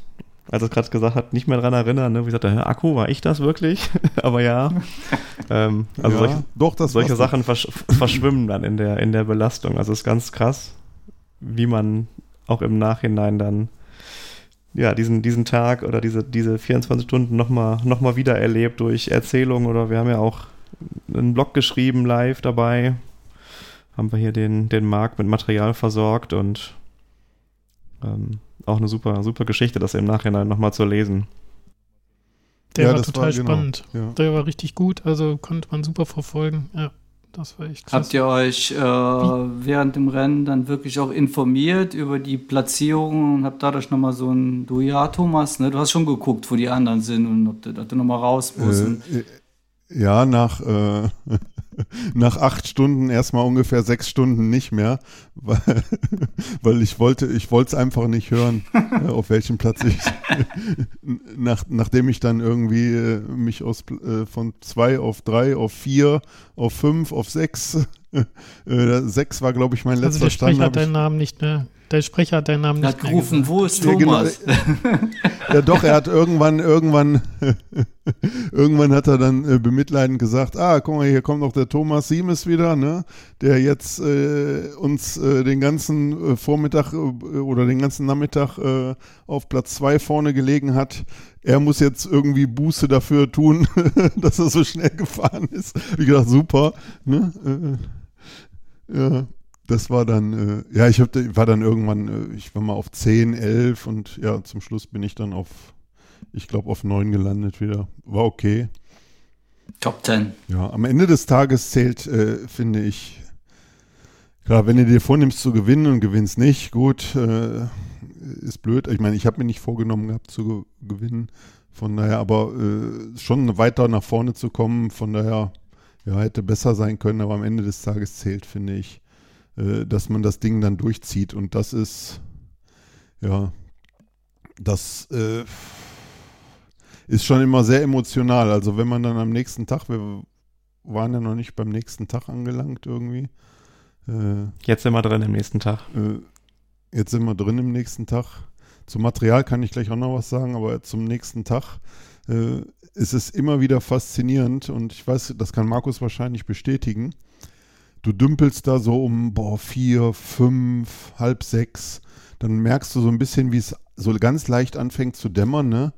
als er es gerade gesagt hat, nicht mehr dran erinnern. Ne? Wie gesagt, der Akku, war ich das wirklich? Aber ja. ähm, also ja, solche, doch, das solche. Sachen versch verschwimmen dann in der, in der Belastung. Also es ist ganz krass, wie man auch im Nachhinein dann ja, diesen, diesen Tag oder diese, diese 24 Stunden nochmal noch mal wieder erlebt durch Erzählungen oder wir haben ja auch einen Blog geschrieben live dabei. Haben wir hier den, den Markt mit Material versorgt und ähm, auch eine super, super Geschichte, das im Nachhinein nochmal zu lesen. Der Ja, war das total war genau, spannend. ja. Der war richtig gut, also konnte man super verfolgen. Ja, das war echt krass. Habt ihr euch äh, während dem Rennen dann wirklich auch informiert über die Platzierung und habt dadurch nochmal so ein, du ja, Thomas, ne? Du hast schon geguckt, wo die anderen sind und ob du, ob du nochmal raus musst. Äh, äh, ja, nach, äh, nach acht Stunden erstmal ungefähr sechs Stunden nicht mehr, weil, weil ich wollte, ich wollte es einfach nicht hören, äh, auf welchem Platz ich, nach, nachdem ich dann irgendwie äh, mich aus, äh, von zwei auf drei, auf vier, auf fünf, auf sechs, sechs war glaube ich mein also letzter der Stand. Sprecher hat deinen Namen nicht mehr. Der Sprecher hat deinen Namen Er nicht hat mehr gerufen, gesagt. wo ist Ja, genau. Thomas? Ja, doch, er hat irgendwann, irgendwann, irgendwann hat er dann äh, bemitleidend gesagt, ah, guck mal, hier kommt noch der Thomas Siemes wieder, ne, der jetzt äh, uns äh, den ganzen äh, Vormittag äh, oder den ganzen Nachmittag äh, auf Platz zwei vorne gelegen hat. Er muss jetzt irgendwie Buße dafür tun, dass er so schnell gefahren ist. Wie gesagt, super, ne, äh, ja. Das war dann, äh, ja, ich hab, war dann irgendwann, äh, ich war mal auf 10, 11 und ja, zum Schluss bin ich dann auf, ich glaube, auf 9 gelandet wieder. War okay. Top 10. Ja, am Ende des Tages zählt, äh, finde ich, klar, wenn du dir vornimmst zu gewinnen und gewinnst nicht, gut, äh, ist blöd. Ich meine, ich habe mir nicht vorgenommen gehabt zu ge gewinnen. Von daher, aber äh, schon weiter nach vorne zu kommen, von daher, ja, hätte besser sein können, aber am Ende des Tages zählt, finde ich, äh, dass man das Ding dann durchzieht. Und das ist, ja, das äh, ist schon immer sehr emotional. Also wenn man dann am nächsten Tag, wir waren ja noch nicht beim nächsten Tag angelangt irgendwie. Äh, Jetzt sind wir drin im nächsten Tag. äh, jetzt sind wir drin im nächsten Tag. Zum Material kann ich gleich auch noch was sagen, aber zum nächsten Tag äh, ist es immer wieder faszinierend und ich weiß, das kann Markus wahrscheinlich bestätigen. Du dümpelst da so um boah, vier, fünf, halb sechs. Dann merkst du so ein bisschen, wie es so ganz leicht anfängt zu dämmern, ne?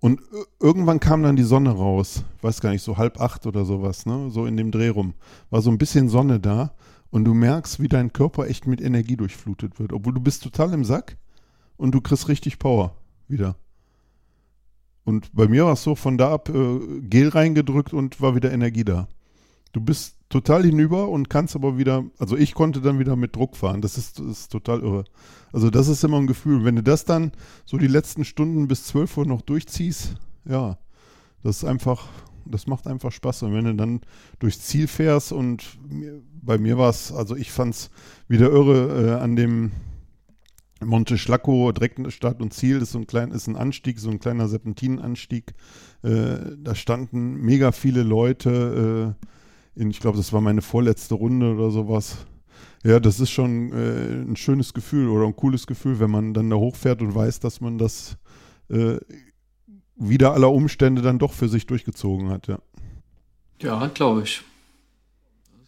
Und ir- irgendwann kam dann die Sonne raus. Weiß gar nicht, so halb acht oder sowas, ne? So in dem Dreh rum. War so ein bisschen Sonne da. Und du merkst, wie dein Körper echt mit Energie durchflutet wird. Obwohl du bist total im Sack und du kriegst richtig Power wieder. Und bei mir war es so, von da ab äh, Gel reingedrückt und war wieder Energie da. Du bist total hinüber und kannst aber wieder, also ich konnte dann wieder mit Druck fahren. Das ist, das ist total irre. Also das ist immer ein Gefühl. Wenn du das dann so die letzten Stunden bis 12 Uhr noch durchziehst, ja, das ist einfach, das macht einfach Spaß. Und wenn du dann durchs Ziel fährst und mir, bei mir war es, also ich fand es wieder irre äh, an dem Monte Schlacco, direkt Start und Ziel, ist so ein klein, ist ein Anstieg, so ein kleiner Serpentinenanstieg. Äh, da standen mega viele Leute. Äh, in, ich glaube, das war meine vorletzte Runde oder sowas. Ja, das ist schon äh, ein schönes Gefühl oder ein cooles Gefühl, wenn man dann da hochfährt und weiß, dass man das äh, wieder aller Umstände dann doch für sich durchgezogen hat, ja. Ja, glaube ich.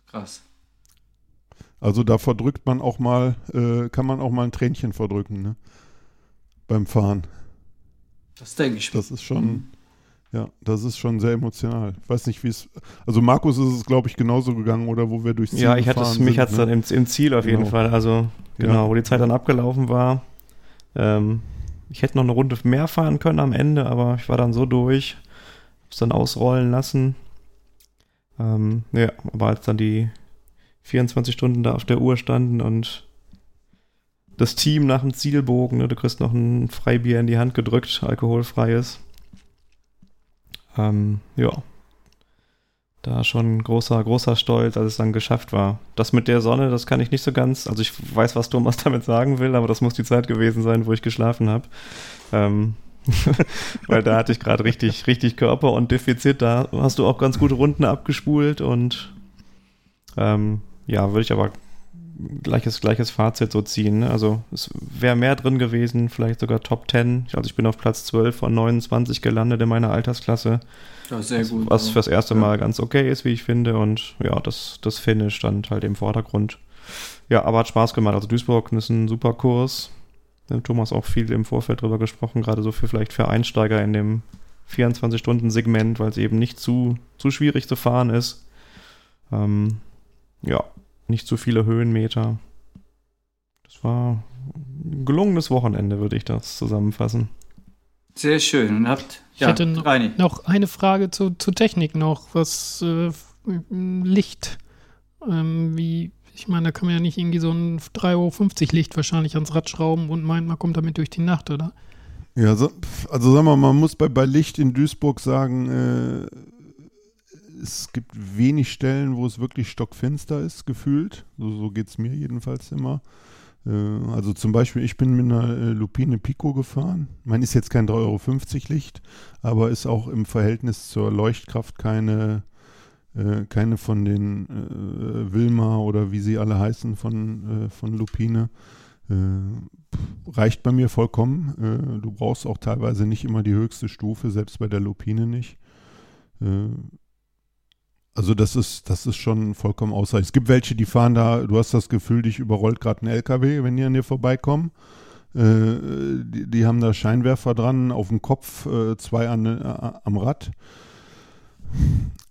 Krass. Also da verdrückt man auch mal, äh, kann man auch mal ein Tränchen verdrücken, ne? Beim Fahren. Das denke ich. Das ist schon, Mhm. ja, das ist schon sehr emotional. Ich weiß nicht, wie es, also Markus ist es, glaube ich, genauso gegangen, oder wo wir durchs Ziel Ja, ich hatte es, mich hat es ne? dann im, im Ziel auf jeden Genau. Fall. Also, genau, Ja. wo die Zeit dann abgelaufen war. Ähm, ich hätte noch eine Runde mehr fahren können am Ende, aber ich war dann so durch, hab's dann ausrollen lassen. Ähm, ja, aber als dann die 24 Stunden da auf der Uhr standen und das Team nach dem Zielbogen, ne, du kriegst noch ein Freibier in die Hand gedrückt, alkoholfreies. Ähm, ja. da schon großer, großer Stolz, als es dann geschafft war. Das mit der Sonne, das kann ich nicht so ganz, also ich weiß, was Thomas damit sagen will, aber das muss die Zeit gewesen sein, wo ich geschlafen habe. Ähm, weil da hatte ich gerade richtig, richtig Körper und Defizit. Da hast du auch ganz gute Runden abgespult und ähm, ja, würde ich aber gleiches, gleiches Fazit so ziehen. Ne? Also es wäre mehr drin gewesen, vielleicht sogar Top 10. Also ich bin auf Platz 12 von 29 gelandet in meiner Altersklasse. Ja, sehr gut. Was fürs erste Mal ganz okay ist, wie ich finde. Und ja, das, das Finish stand halt im Vordergrund. Ja, aber hat Spaß gemacht. Also Duisburg ist ein super Kurs. Thomas auch viel im Vorfeld drüber gesprochen, gerade so für vielleicht für Einsteiger in dem 24-Stunden-Segment, weil es eben nicht zu, zu schwierig zu fahren ist. Ähm, ja, nicht zu viele Höhenmeter. Das war ein gelungenes Wochenende, würde ich das zusammenfassen. Sehr schön. Und habt, ich hätte noch, noch, eine Frage zu, zu Technik noch, was äh, Licht, ähm, wie, ich meine, da kann man ja nicht irgendwie so ein 3,50 Euro Licht wahrscheinlich ans Rad schrauben und meint, man kommt damit durch die Nacht, oder? Ja, so, also sagen wir mal, man muss bei, bei Licht in Duisburg sagen, äh, es gibt wenig Stellen, wo es wirklich stockfinster ist, gefühlt. So, so geht es mir jedenfalls immer. Äh, also zum Beispiel, ich bin mit einer äh, Lupine Pico gefahren. Man ist jetzt kein 3,50 Euro Licht, aber ist auch im Verhältnis zur Leuchtkraft keine, äh, keine von den äh, Wilma oder wie sie alle heißen von, äh, von Lupine. Reicht bei mir vollkommen. du brauchst auch teilweise nicht immer die höchste Stufe, selbst bei der Lupine nicht. Also das ist, das ist schon vollkommen ausreichend. Es gibt welche, die fahren da, du hast das Gefühl, dich überrollt gerade ein LKW, wenn die an dir vorbeikommen. Äh, die, die, haben da Scheinwerfer dran, auf dem Kopf, äh, zwei an, äh, am Rad.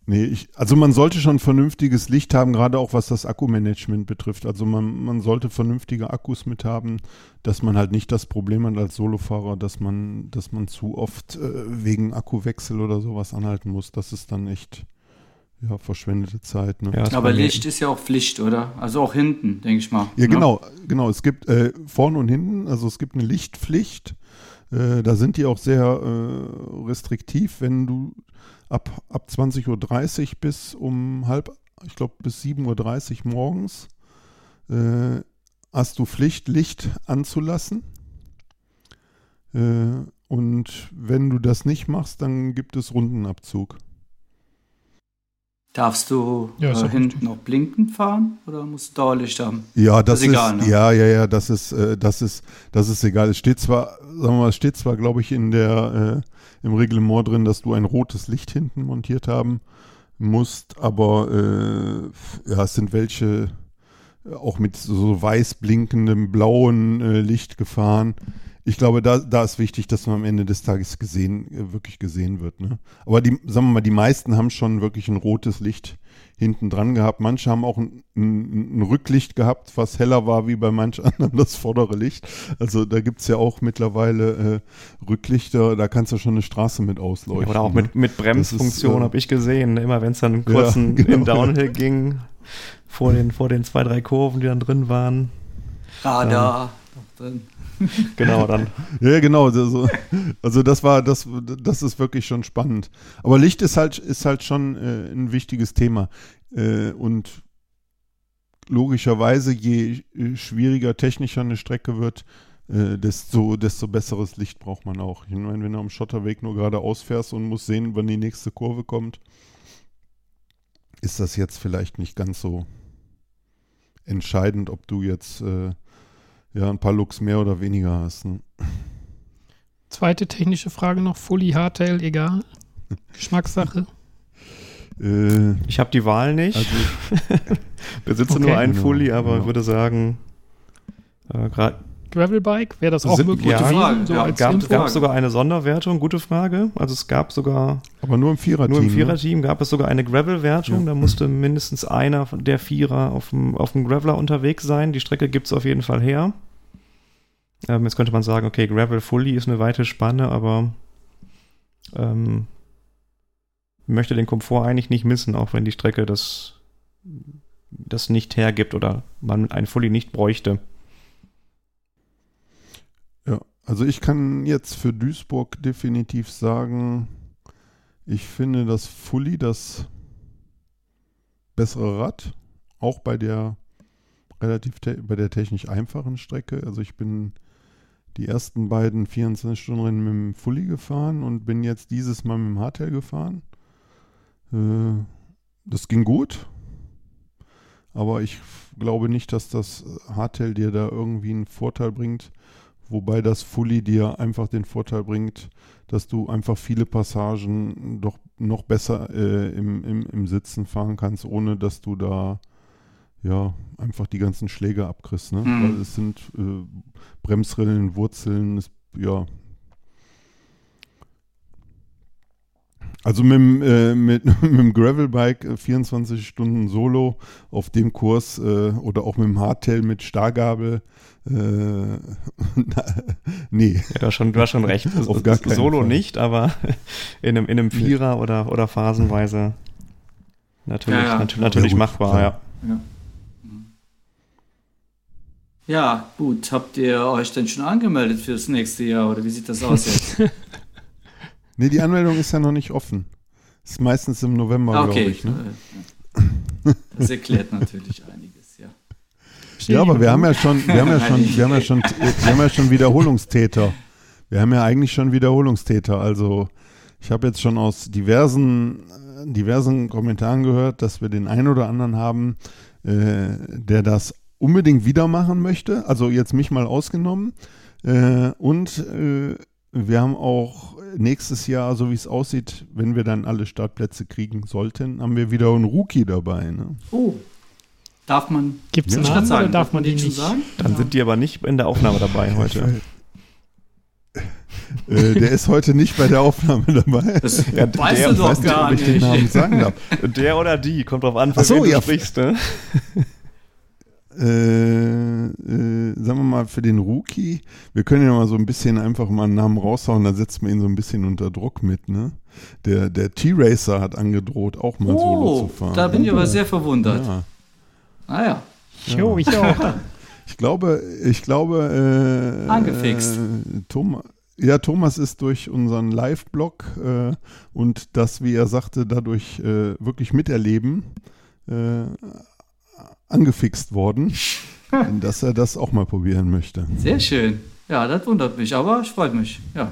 Nee, ich, also man sollte schon vernünftiges Licht haben, gerade auch was das Akkumanagement betrifft. Also man, man sollte vernünftige Akkus mit haben, dass man halt nicht das Problem hat als Solofahrer, dass man, dass man zu oft äh, wegen Akkuwechsel oder sowas anhalten muss. Das ist dann echt ja, verschwendete Zeit. Ne? Ja, Aber Licht ist ja auch Pflicht, oder? Also auch hinten, denke ich mal. Ja, ne? genau, genau. Es gibt äh, vorne und hinten, also es gibt eine Lichtpflicht. Äh, da sind die auch sehr äh, restriktiv, wenn du ab, ab 20.30 Uhr bis um halb, ich glaube bis 7.30 Uhr morgens äh, hast du Pflicht, Licht anzulassen. Äh, und wenn du das nicht machst, dann gibt es Rundenabzug. Darfst du ja, äh, hinten noch blinkend fahren oder musst du Dauerlicht haben? Ja, das, das ist, egal, ne? ja, ja, ja, das ist, äh, das ist, das ist egal. Es steht zwar, sagen wir mal, es steht zwar, glaube ich, in der, äh, im Reglement drin, dass du ein rotes Licht hinten montiert haben musst, aber äh, ja, es sind welche auch mit so weiß blinkendem blauen äh, Licht gefahren ich glaube, da, da ist wichtig, dass man am Ende des Tages gesehen, äh, wirklich gesehen wird. Ne? Aber die, sagen wir mal, die meisten haben schon wirklich ein rotes Licht hinten dran gehabt. Manche haben auch ein, ein, ein, Rücklicht gehabt, was heller war wie bei manch anderem das vordere Licht. Also da gibt es ja auch mittlerweile äh, Rücklichter, da kannst du schon eine Straße mit ausleuchten. Ja, oder auch ne? mit, mit Bremsfunktion äh, habe ich gesehen. Ne? Immer wenn es dann kurz ja, genau. in Downhill ging, vor den, vor den zwei, drei Kurven, die dann drin waren. Radar. Ähm, genau, dann. ja, genau. Also, also das war, das, das ist wirklich schon spannend. Aber Licht ist halt, ist halt schon äh, ein wichtiges Thema. Äh, und logischerweise, je äh, schwieriger technischer eine Strecke wird, äh, desto, desto besseres Licht braucht man auch. Ich meine, wenn du am Schotterweg nur geradeaus fährst und musst sehen, wann die nächste Kurve kommt, ist das jetzt vielleicht nicht ganz so entscheidend, ob du jetzt äh, ja, ein paar Looks mehr oder weniger hast. Ne? Zweite technische Frage noch: Fully Hardtail, egal. Geschmackssache. Äh, ich habe die Wahl nicht. Also, Besitze okay. nur einen Fully, aber genau. würde sagen, äh, gerade Gravelbike? Wäre das auch möglich? Ja, gewesen, so ja, gab, gab es sogar eine Sonderwertung, gute Frage. Also es gab sogar. Aber nur im Viererteam. Nur im ne? Viererteam ne? gab es sogar eine Gravel-Wertung. Ja. Da musste mindestens einer der Vierer auf dem, auf dem Graveler unterwegs sein. Die Strecke gibt es auf jeden Fall her. Ähm, jetzt könnte man sagen, okay, Gravel Fully ist eine weite Spanne, aber ähm, möchte den Komfort eigentlich nicht missen, auch wenn die Strecke das, das nicht hergibt oder man einen Fully nicht bräuchte. Also ich kann jetzt für Duisburg definitiv sagen, ich finde, dass Fully das bessere Rad, auch bei der relativ bei der technisch einfachen Strecke. Also ich bin die ersten beiden 24-Stunden-Rennen mit dem Fully gefahren und bin jetzt dieses Mal mit dem Hardtail gefahren. Äh, das ging gut, aber ich glaube nicht, dass das Hardtail dir da irgendwie einen Vorteil bringt, wobei das Fully dir einfach den Vorteil bringt, dass du einfach viele Passagen doch noch besser äh, im, im, im Sitzen fahren kannst, ohne dass du da ja, einfach die ganzen Schläge abkriegst, ne? Mhm. Weil es sind äh, Bremsrillen, Wurzeln, ist, ja. Also mit, äh, mit, mit dem Gravelbike 24 äh, Stunden Solo auf dem Kurs äh, oder auch mit dem Hardtail mit Stargabel, äh, nee. Ja, du, hast schon, du hast schon recht. auf gar Solo Fall. nicht, aber in einem, in einem Vierer nee. oder, oder phasenweise natürlich, ja, ja. Nat natürlich ja, machbar, ja. ja. Ja, gut. Habt ihr euch denn schon angemeldet fürs nächste Jahr oder wie sieht das aus jetzt? Nee, die Anmeldung ist ja noch nicht offen. Ist meistens im November, ah, okay. glaube ich. Ne? Das erklärt natürlich einiges, ja. Ja, aber wir haben ja schon, wir haben ja schon, wir haben ja schon, wir haben ja schon Wiederholungstäter. Wir haben ja eigentlich schon Wiederholungstäter. Also ich habe jetzt schon aus diversen, diversen Kommentaren gehört, dass wir den einen oder anderen haben, äh, der das unbedingt wieder machen möchte. Also jetzt mich mal ausgenommen. Äh, und äh, wir haben auch nächstes Jahr, so wie es aussieht, wenn wir dann alle Startplätze kriegen sollten, haben wir wieder einen Rookie dabei. Ne? Oh. Darf man. Gibt es einen Namen sagen? oder darf man den nicht sagen? Dann ja. sind die aber nicht in der Aufnahme dabei heute. Äh, der ist heute nicht bei der Aufnahme dabei. Das ja, weißt der, du doch gar nicht. Ich den Namen sagen darf. Der oder die, kommt drauf an, für so, wen du ja. sprichst. Ne? äh, äh, sagen wir mal, für den Rookie, wir können ja mal so ein bisschen einfach mal einen Namen raushauen, da setzt man ihn so ein bisschen unter Druck mit, ne? Der, der T-Racer hat angedroht, auch mal oh, Solo zu fahren. Da bin ich aber sehr verwundert. Ja. Ah ja. Jo, ich auch. Ich glaube, ich glaube, äh, Angefixt. Äh, Thomas, ja, Thomas ist durch unseren Live-Blog äh, und das, wie er sagte, dadurch äh, wirklich miterleben, äh, angefixt worden, dass er das auch mal probieren möchte. Sehr schön. Ja, das wundert mich, aber es freut mich. Ja.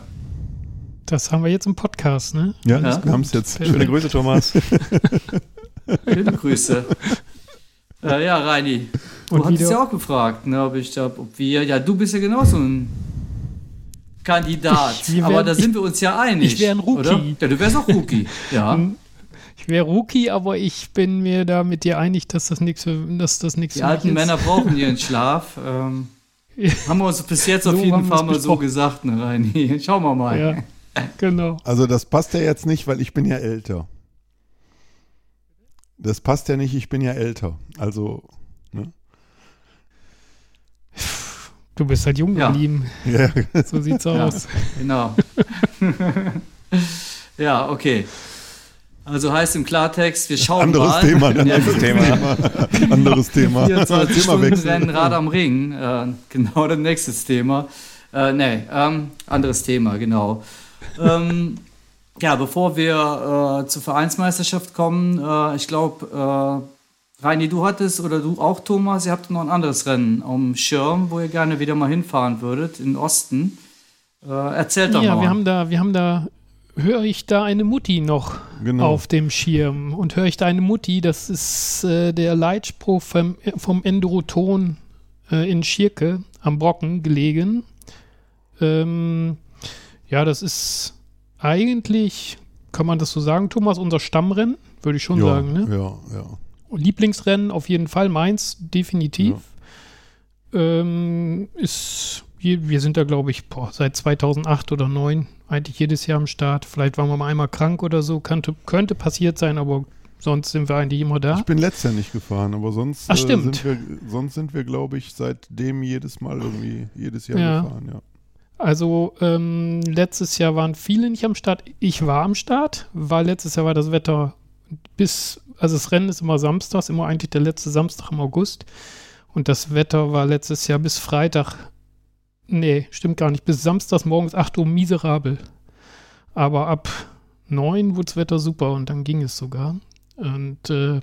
Das haben wir jetzt im Podcast, ne? Ja, das ja. haben es jetzt. Schöne Grüße, Thomas. Schöne Grüße. Äh, ja, Reini, du Und hattest ja auch gefragt, ne, ob ich ob wir, ja, du bist ja genauso ein Kandidat, wär, aber da sind ich, wir uns ja einig. Ich wäre ein Rookie. Oder? Ja, du wärst auch Rookie, ja. Ich wäre Rookie, aber ich bin mir da mit dir einig, dass das nichts dass das nichts Die alten Männer brauchen ihren Schlaf. Ähm, haben wir uns bis jetzt so auf jeden Fall mal so gesagt, ne, Reini? Schauen wir mal. Ja, genau. Also das passt ja jetzt nicht, weil ich bin ja älter. Das passt ja nicht, ich bin ja älter. Also, ne? Du bist halt jung geblieben. Ja. So sieht's aus. Ja, genau. ja, okay. Also heißt im Klartext, wir schauen anderes mal. Thema, anderes Thema. anderes Thema. 24 Stunden Rennen Rad am Ring. Äh, genau das nächste Thema. Äh, nee, ähm, anderes Thema, genau. ähm, ja, bevor wir äh, zur Vereinsmeisterschaft kommen, äh, ich glaube, äh, Reini, du hattest oder du auch, Thomas, ihr habt noch ein anderes Rennen am Schirm, wo ihr gerne wieder mal hinfahren würdet, in den Osten. Äh, erzählt doch ja, mal. Ja, wir haben da, wir haben da höre ich da eine Mutti noch genau. auf dem Schirm. Und höre ich da eine Mutti, das ist äh, der Leitspruch vom, vom Enduroton äh, in Schirke am Brocken gelegen. Ähm, ja, das ist eigentlich, kann man das so sagen, Thomas, unser Stammrennen, würde ich schon ja, sagen. Ne? Ja, ja. Lieblingsrennen auf jeden Fall, meins definitiv. Ja. Ähm, ist, wir sind da, glaube ich, boah, seit 2008 oder 2009 eigentlich jedes Jahr am Start. Vielleicht waren wir mal einmal krank oder so, könnte, könnte passiert sein, aber sonst sind wir eigentlich immer da. Ich bin letztes Jahr nicht gefahren, aber sonst, Ach, stimmt. Äh, sind wir, sonst sind wir, glaube ich, seitdem jedes Mal irgendwie jedes Jahr ja. gefahren, ja. Also ähm, letztes Jahr waren viele nicht am Start. Ich war am Start, weil letztes Jahr war das Wetter bis, also das Rennen ist immer samstags, immer eigentlich der letzte Samstag im August. Und das Wetter war letztes Jahr bis Freitag Nee, stimmt gar nicht. Bis samstags morgens 8 Uhr miserabel. Aber ab 9 wurde das Wetter super und dann ging es sogar. Und äh,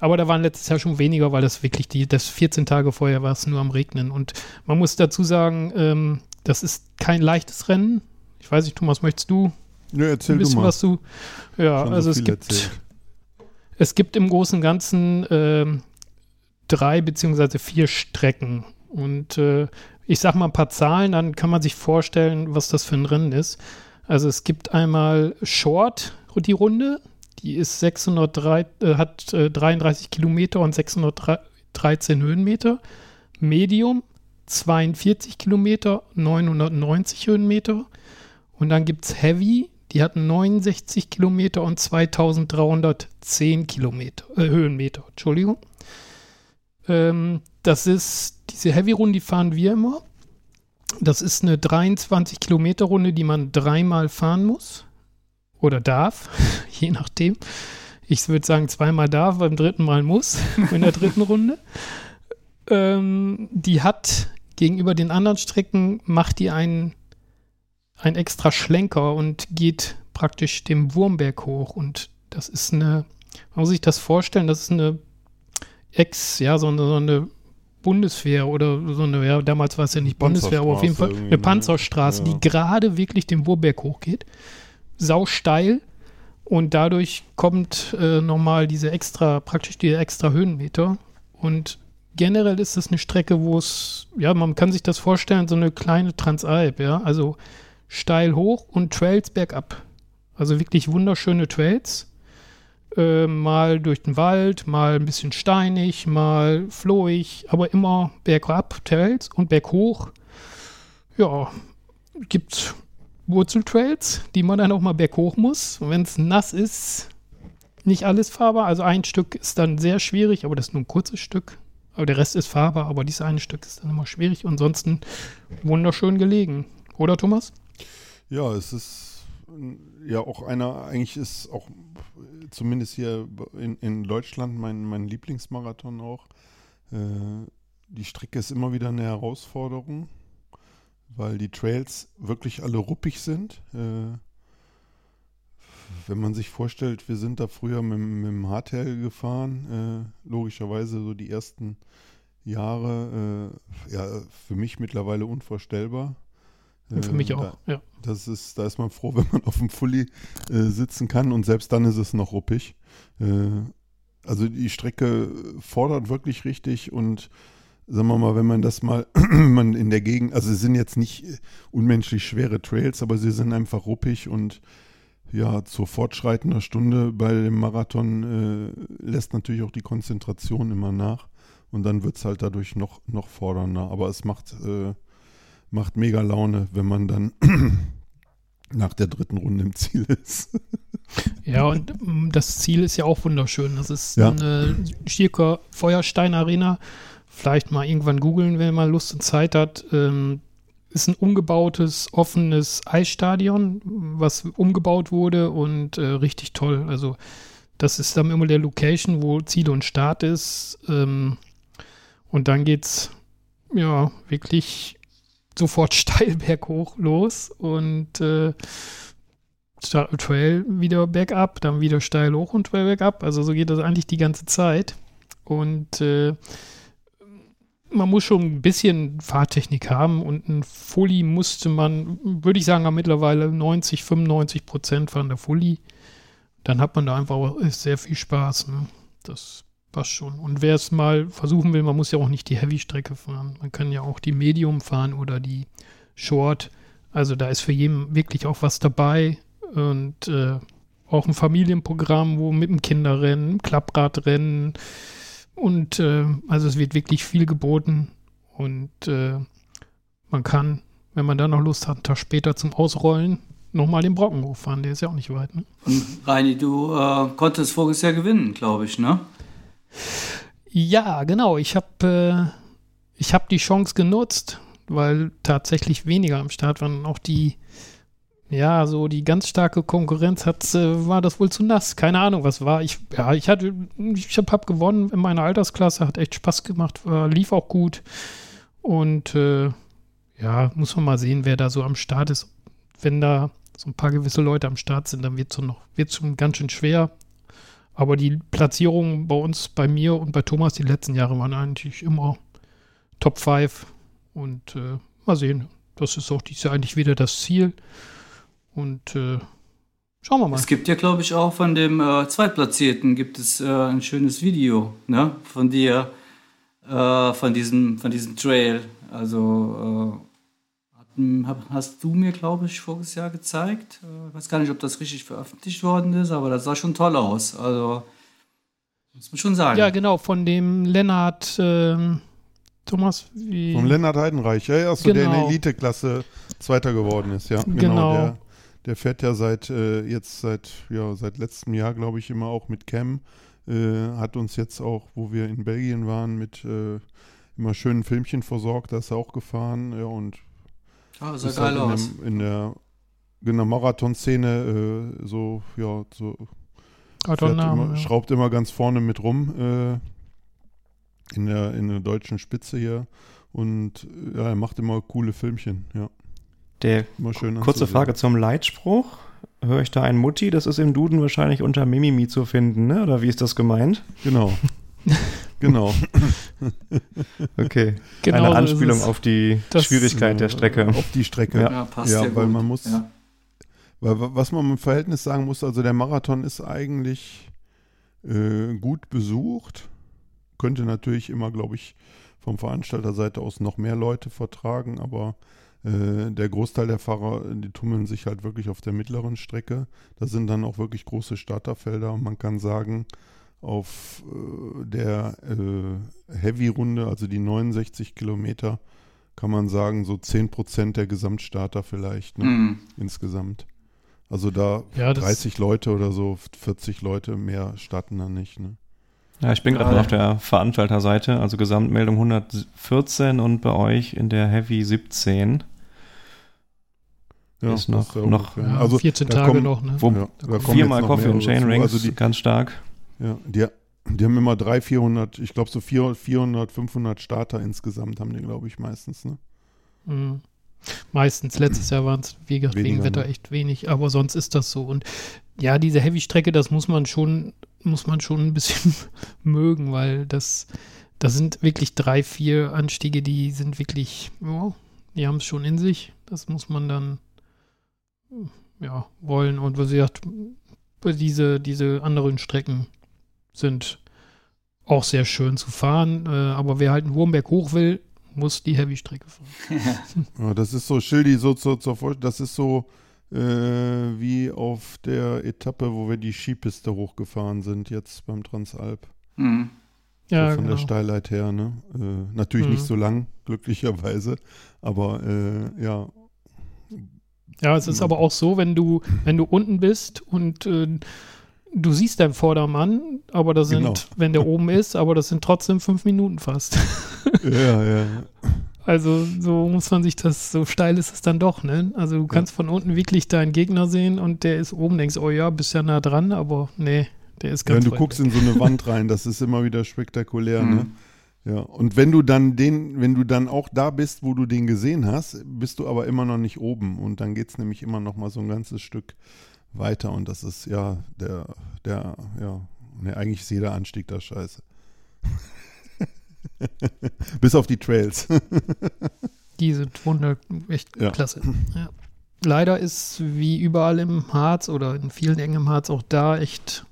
aber da waren letztes Jahr schon weniger, weil das wirklich die, das 14 Tage vorher war es nur am Regnen. Und man muss dazu sagen, ähm, das ist kein leichtes Rennen. Ich weiß nicht, Thomas, möchtest du Nö, erzähl ein bisschen du mal. was du? Ja, Schon so also es viel gibt, erzählt. es gibt im Großen und Ganzen ähm, drei beziehungsweise vier Strecken. Und äh, ich sag mal ein paar Zahlen, dann kann man sich vorstellen, was das für ein Rennen ist. Also es gibt einmal Short, die Runde, die ist 603, äh, hat äh, 33 Kilometer und 613 Höhenmeter. Medium 42 Kilometer, 990 Höhenmeter. Und dann gibt es Heavy, die hat 69 Kilometer und 2310 Kilometer, äh, Höhenmeter. Entschuldigung. Ähm, das ist diese Heavy-Runde, die fahren wir immer. Das ist eine 23 Kilometer Runde, die man dreimal fahren muss oder darf, je nachdem. Ich würde sagen zweimal darf, beim dritten Mal muss in der dritten Runde. Ähm, die hat gegenüber den anderen Strecken macht die einen ein extra Schlenker und geht praktisch dem Wurmberg hoch und das ist eine, man muss sich das vorstellen, das ist eine Ex, ja, so eine, so eine Bundeswehr oder so eine, ja, damals war es ja nicht Bundeswehr, aber auf jeden Fall eine ne? Panzerstraße, Ja. die gerade wirklich den Wurberg hochgeht. Sau steil und dadurch kommt äh, nochmal diese extra, praktisch diese extra Höhenmeter. Und generell ist das eine Strecke, wo es, ja, man kann sich das vorstellen, so eine kleine Transalp, ja, also steil hoch und Trails bergab. Also wirklich wunderschöne Trails. Äh, mal durch den Wald, mal ein bisschen steinig, mal flohig, aber immer bergab Trails und berghoch. Ja, gibt Wurzeltrails, die man dann auch mal berghoch muss. Und wenn es nass ist, nicht alles fahrbar. Also ein Stück ist dann sehr schwierig, aber das ist nur ein kurzes Stück. Aber der Rest ist fahrbar, aber dieses eine Stück ist dann immer schwierig. Ansonsten wunderschön gelegen. Oder Thomas? Ja, es ist ja auch einer, eigentlich ist auch zumindest hier in, in Deutschland mein, mein Lieblingsmarathon auch. Äh, die Strecke ist immer wieder eine Herausforderung, weil die Trails wirklich alle ruppig sind. Äh, wenn man sich vorstellt, wir sind da früher mit, mit dem Hardtail gefahren, äh, logischerweise so die ersten Jahre, äh, ja, für mich mittlerweile unvorstellbar. Und für Äh, mich da- auch, ja. das ist, da ist man froh, wenn man auf dem Fully äh, sitzen kann und selbst dann ist es noch ruppig. Äh, also die Strecke fordert wirklich richtig und sagen wir mal, wenn man das mal, man in der Gegend, also es sind jetzt nicht äh, unmenschlich schwere Trails, aber sie sind einfach ruppig und ja, zur fortschreitender Stunde bei dem Marathon äh, lässt natürlich auch die Konzentration immer nach und dann wird es halt dadurch noch, noch fordernder. Aber es macht, äh, macht mega Laune, wenn man dann nach der dritten Runde im Ziel ist. Ja, und ähm, das Ziel ist ja auch wunderschön. Das ist Ja. eine Stierker Feuerstein Arena. Vielleicht mal irgendwann googeln, wenn man Lust und Zeit hat. Ähm, ist ein umgebautes, offenes Eisstadion, was umgebaut wurde und äh, richtig toll. Also das ist dann immer der Location, wo Ziel und Start ist. Ähm, und dann geht's ja wirklich sofort steil berghoch los und äh, Trail wieder bergab, dann wieder steil hoch und Trail bergab. Also so geht das eigentlich die ganze Zeit. Und äh, man muss schon ein bisschen Fahrtechnik haben und ein Fully musste man, würde ich sagen, mittlerweile 90, 95 Prozent von der Fully. Dann hat man da einfach sehr viel Spaß. Ne? Das passt schon. Und wer es mal versuchen will, man muss ja auch nicht die Heavy-Strecke fahren. Man kann ja auch die Medium fahren oder die Short. Also da ist für jeden wirklich auch was dabei. Und äh, auch ein Familienprogramm, wo mit dem Kinderrennen, Klappradrennen und äh, also es wird wirklich viel geboten und äh, man kann, wenn man da noch Lust hat, einen Tag später zum Ausrollen nochmal den Brocken hochfahren, der ist ja auch nicht weit. Ne? Und Reini, du äh, konntest voriges Jahr gewinnen, glaube ich, ne? Ja, genau. Ich habe äh, hab die Chance genutzt, weil tatsächlich weniger am Start waren. Auch die, ja, so die ganz starke Konkurrenz hat, äh, war das wohl zu nass. Keine Ahnung, was war. Ich, ja, ich hatte, ich habe hab gewonnen in meiner Altersklasse, hat echt Spaß gemacht, war, lief auch gut. Und äh, ja, muss man mal sehen, wer da so am Start ist. Wenn da so ein paar gewisse Leute am Start sind, dann wird es noch, schon ganz schön schwer. Aber die Platzierungen bei uns, bei mir und bei Thomas die letzten Jahre waren eigentlich immer Top 5. Und äh, mal sehen. Das ist auch dieses Jahr eigentlich wieder das Ziel. Und äh, schauen wir mal. Es gibt ja, glaube ich, auch von dem äh, Zweitplatzierten gibt es äh, ein schönes Video, ne? Von dir, äh, von diesem, von diesem Trail. Also äh, hast du mir, glaube ich, voriges Jahr gezeigt. Äh, Ich weiß gar nicht, ob das richtig veröffentlicht worden ist, aber das sah schon toll aus. Also muss man schon sagen. Ja, genau, von dem Lennart ähm, Thomas. Wie, Vom Lennart Heidenreich, ja, ja, so der in der Genau. Eliteklasse Zweiter geworden ist, ja. Genau. Der, der fährt ja seit äh, jetzt seit ja seit letztem Jahr, glaube ich, immer auch mit Cam. Äh, hat uns jetzt auch, wo wir in Belgien waren, mit äh, immer schönen Filmchen versorgt. Da ist er auch gefahren ja, und Ah, sah ist geil halt aus. in, der, in der in der Marathon-Szene äh, so ja so er Namen, immer, ja. schraubt immer ganz vorne mit rum äh, in, der, in der deutschen Spitze hier. Und ja, er macht immer coole Filmchen, ja. Der Immer schön kurze. Frage zum Leitspruch. Höre ich da ein Mutti? Das ist im Duden wahrscheinlich unter Mimimi zu finden, ne? Oder wie ist das gemeint? Genau. genau. Okay. Genau Eine Anspielung auf die Das- Schwierigkeit der Strecke. Auf die Strecke. Ja. Ja, passt Ja, ja, weil gut. man muss- Ja. Weil, wa- was man im Verhältnis sagen muss, also der Marathon ist eigentlich äh, gut besucht. Könnte natürlich immer, glaube ich, vom Veranstalterseite aus noch mehr Leute vertragen, aber äh, der Großteil der Fahrer, die tummeln sich halt wirklich auf der mittleren Strecke. Da sind dann auch wirklich große Starterfelder und man kann sagen, auf äh, der äh, Heavy-Runde, also die 69 Kilometer, kann man sagen, so 10% der Gesamtstarter vielleicht ne, Mhm. insgesamt. Also da Ja, das- 30 Leute oder so, 40 Leute mehr starten da nicht. Ne? Ja, ich bin gerade mal auf der Veranstalterseite, also Gesamtmeldung 114 und bei euch in der Heavy 17. Ja, Ist noch- noch- ungefähr. Ja, also 14 da Tage kommen- noch, ne? Wo ja, da kommen viermal Coffee und Chain. Rings, Also die, ganz stark. Ja, die, die haben immer 300, 400, ich glaube so 400, 400, 500 Starter insgesamt haben die, glaube ich, meistens. Ne? Mhm. Meistens, letztes Jahr waren es, wie gesagt, wegen Weniger, Wetter ne? echt wenig, aber sonst ist das so. Und ja, diese Heavy-Strecke, das muss man schon, muss man schon ein bisschen mögen, weil das, das sind wirklich drei, vier Anstiege, die sind wirklich, ja, die haben es schon in sich. Das muss man dann, ja, wollen. Und wie gesagt, diese, diese anderen Strecken sind auch sehr schön zu fahren, äh, aber wer halt einen Wurmberg hoch will, muss die Heavy-Strecke fahren. Ja, das ist so, Schildi, so zur, zur Vor- das ist so äh, wie auf der Etappe, wo wir die Skipiste hochgefahren sind, jetzt beim Transalp. Mhm. Ja, so von genau. der Steilheit her, ne? Äh, natürlich Mhm. nicht so lang, glücklicherweise, aber äh, ja, Ja, es ist aber auch so, wenn du, wenn du unten bist und äh, du siehst deinen Vordermann, aber das sind, Genau. wenn der oben ist, aber das sind trotzdem fünf Minuten fast. ja, ja. Also so muss man sich das, so steil ist es dann doch, ne? Also du kannst von unten wirklich deinen Gegner sehen und der ist oben, denkst, oh ja, bist ja nah dran, aber nee, der ist ganz Wenn du guckst weg. in so eine Wand rein, das ist immer wieder spektakulär, ne? Mhm. Ja, und wenn du dann den, wenn du dann auch da bist, wo du den gesehen hast, bist du aber immer noch nicht oben und dann geht es nämlich immer noch mal so ein ganzes Stück weiter und das ist ja der, der, ja, ne, eigentlich ist jeder Anstieg da scheiße. Bis auf die Trails. Die sind wunder, echt Ja. klasse. Ja. Leider ist wie überall im Harz oder in vielen Ecken im Harz auch da echt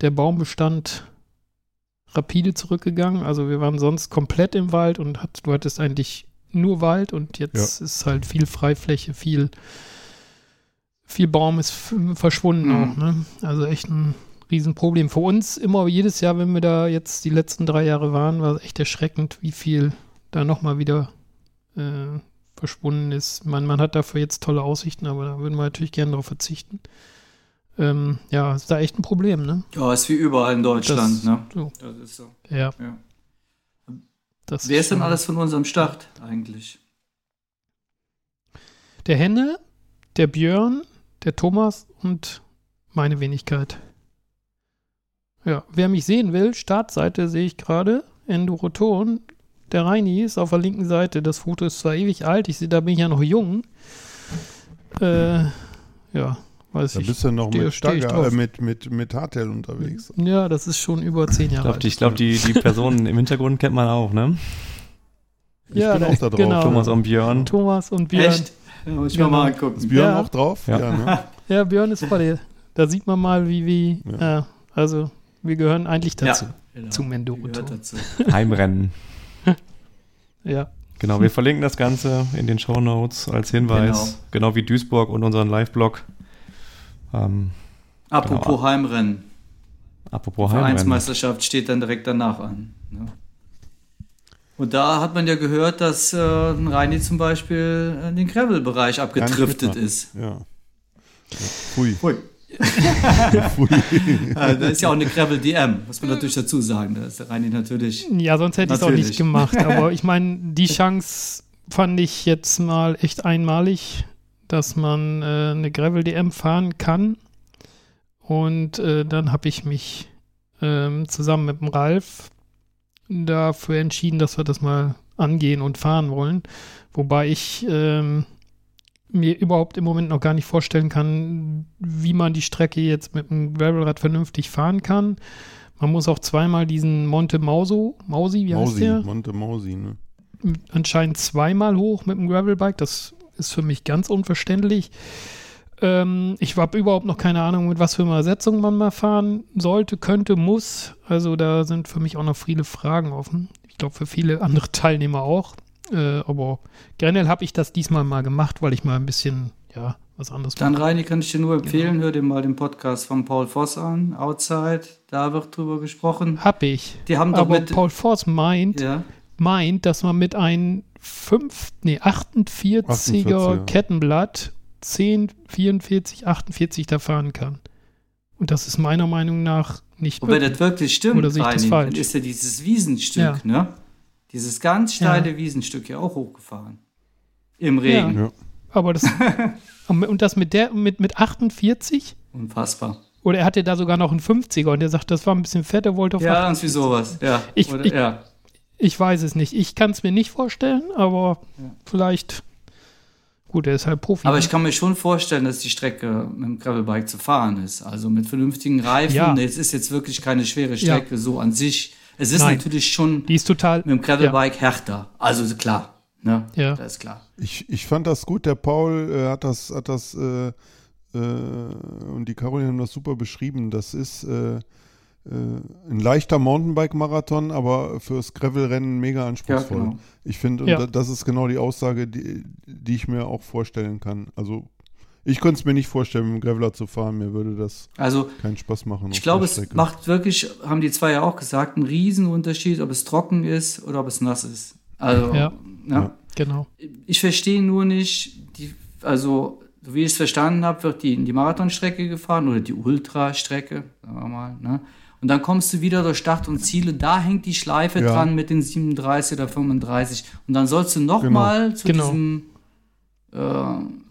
der Baumbestand rapide zurückgegangen. Also wir waren sonst komplett im Wald und hat, du hattest eigentlich nur Wald und jetzt ist halt viel Freifläche, viel, viel Baum ist verschwunden Mhm. auch. Ne? Also echt ein Riesenproblem. Für uns immer jedes Jahr, wenn wir da jetzt die letzten drei Jahre waren, war es echt erschreckend, wie viel da nochmal wieder äh, verschwunden ist. Man, man hat dafür jetzt tolle Aussichten, aber da würden wir natürlich gerne darauf verzichten. Ähm, ja, ist da echt ein Problem, ne? Ja, ist wie überall in Deutschland, Das- ne? So, Das ist so. ja. Ja. Das Wer ist denn alles von unserem Start eigentlich? Der Henne, der Björn, der Thomas und meine Wenigkeit. Ja, wer mich sehen will, Startseite sehe ich gerade, Enduroton. Der Reini ist auf der linken Seite. Das Foto ist zwar ewig alt, ich sehe, da bin ich ja noch jung. Äh, ja, weiß Da ich. bist du noch stehe- mit, Stagger, äh, mit, mit, mit Hardtail unterwegs. Ja, das ist schon über zehn Ich Jahre glaube, alt. die, ich glaub, die, die Personen im Hintergrund kennt man auch, ne? Ich Ja, bin da- auch da drauf. genau. Thomas und Björn. Thomas und Björn. Echt? Ja, muss ich Genau. mir mal angucken. Ist Björn Ja. auch drauf? Ja. ne? Ja, Björn ist bei dir. Da sieht man mal, wie, wie, Ja. ja. also wir gehören eigentlich dazu. Genau. Zu Mendoro. Gehört dazu. Heimrennen. Ja. Genau, wir verlinken das Ganze in den Show Notes als Hinweis. Genau, wie Duisburg und unseren Live-Blog. Ähm, Apropos Genau. Heimrennen. apropos Heimrennen. Vereinsmeisterschaft steht dann direkt danach an. Ne? Und da hat man ja gehört, dass äh, Reini zum Beispiel in den Gravel-Bereich abgedriftet ist. Ja. ja. Pfui. Ui. Pfui. Äh, da ist ja auch eine Gravel-DM, muss man natürlich dazu sagen. Da ist der Reini natürlich. Ja, sonst hätte ich es auch nicht gemacht. Aber ich meine, die Chance fand ich jetzt mal echt einmalig, dass man äh, eine Gravel-DM fahren kann. Und äh, dann habe ich mich ähm, zusammen mit dem Ralf dafür entschieden, dass wir das mal angehen und fahren wollen. Wobei ich ähm, mir überhaupt im Moment noch gar nicht vorstellen kann, wie man die Strecke jetzt mit dem Gravelrad vernünftig fahren kann. Man muss auch zweimal diesen Monte Mauso, Mausi, wie heißt Mausi, der? Monte Mausi, ne? Anscheinend zweimal hoch mit dem Gravelbike. Das ist für mich ganz unverständlich. Ähm, ich habe überhaupt noch keine Ahnung, mit was für einer Ersetzung man mal fahren sollte, könnte, muss. Also da sind für mich auch noch viele Fragen offen. Ich glaube, für viele andere Teilnehmer auch. Äh, aber generell habe ich das diesmal mal gemacht, weil ich mal ein bisschen, ja, was anderes Dann mache. Reini kann ich dir nur empfehlen, hör dir mal den Podcast von Paul Voss an, Outside. Da wird drüber gesprochen. Hab ich. Die haben doch Aber mit. Paul Force meint, ja, meint, dass man mit einem 5, nee, 48er 48er. Kettenblatt 10, 44, 48 da fahren kann. Und das ist meiner Meinung nach nicht Und wenn möglich. das wirklich stimmt, Oder sehe ich das falsch? dann ist ja dieses Wiesenstück, Ja. ne? Dieses ganz steile Ja. Wiesenstück ja auch hochgefahren. Im Regen. Ja. Aber das und das mit der mit mit 48 Unfassbar. oder er hatte da sogar noch einen 50er und er sagt, das war ein bisschen fett, er wollte auf Ja, 48. irgendwie sowas. Ja. Ich- Oder, ich- ja. Ich weiß es nicht. Ich kann es mir nicht vorstellen, aber Ja. vielleicht gut, er ist halt Profi. Aber ne? ich kann mir schon vorstellen, dass die Strecke mit dem Gravelbike zu fahren ist. Also mit vernünftigen Reifen. Ja. Es ist jetzt wirklich keine schwere Ja. Strecke so an sich. Es ist Nein. natürlich schon die ist total mit dem Gravelbike härter. Also klar. Ne? Ja. Das ist klar. Ich, ich fand das gut. Der Paul äh, hat das, hat das äh, äh, und die Caroline haben das super beschrieben. Das ist äh, ein leichter Mountainbike-Marathon, aber fürs Gravelrennen mega Ja, anspruchsvoll. genau. Ich finde, und Ja. da- das ist genau die Aussage, die, die ich mir auch vorstellen kann. Also ich könnte es mir nicht vorstellen, mit dem Graveler zu fahren. Mir würde das Also keinen Spaß machen. ich glaube, es macht wirklich, haben die zwei ja auch gesagt, einen Riesenunterschied, ob es trocken ist oder ob es nass ist. Also, Ja. Ja. genau. ich verstehe nur nicht, die, also, so wie ich es verstanden habe, wird die in die Marathonstrecke gefahren oder die Ultrastrecke, sagen wir mal. Ne? Und dann kommst du wieder durch Start und Ziele, da hängt die Schleife Ja. dran mit den 37 oder 35. Und dann sollst du nochmal zu Genau. diesem. Äh,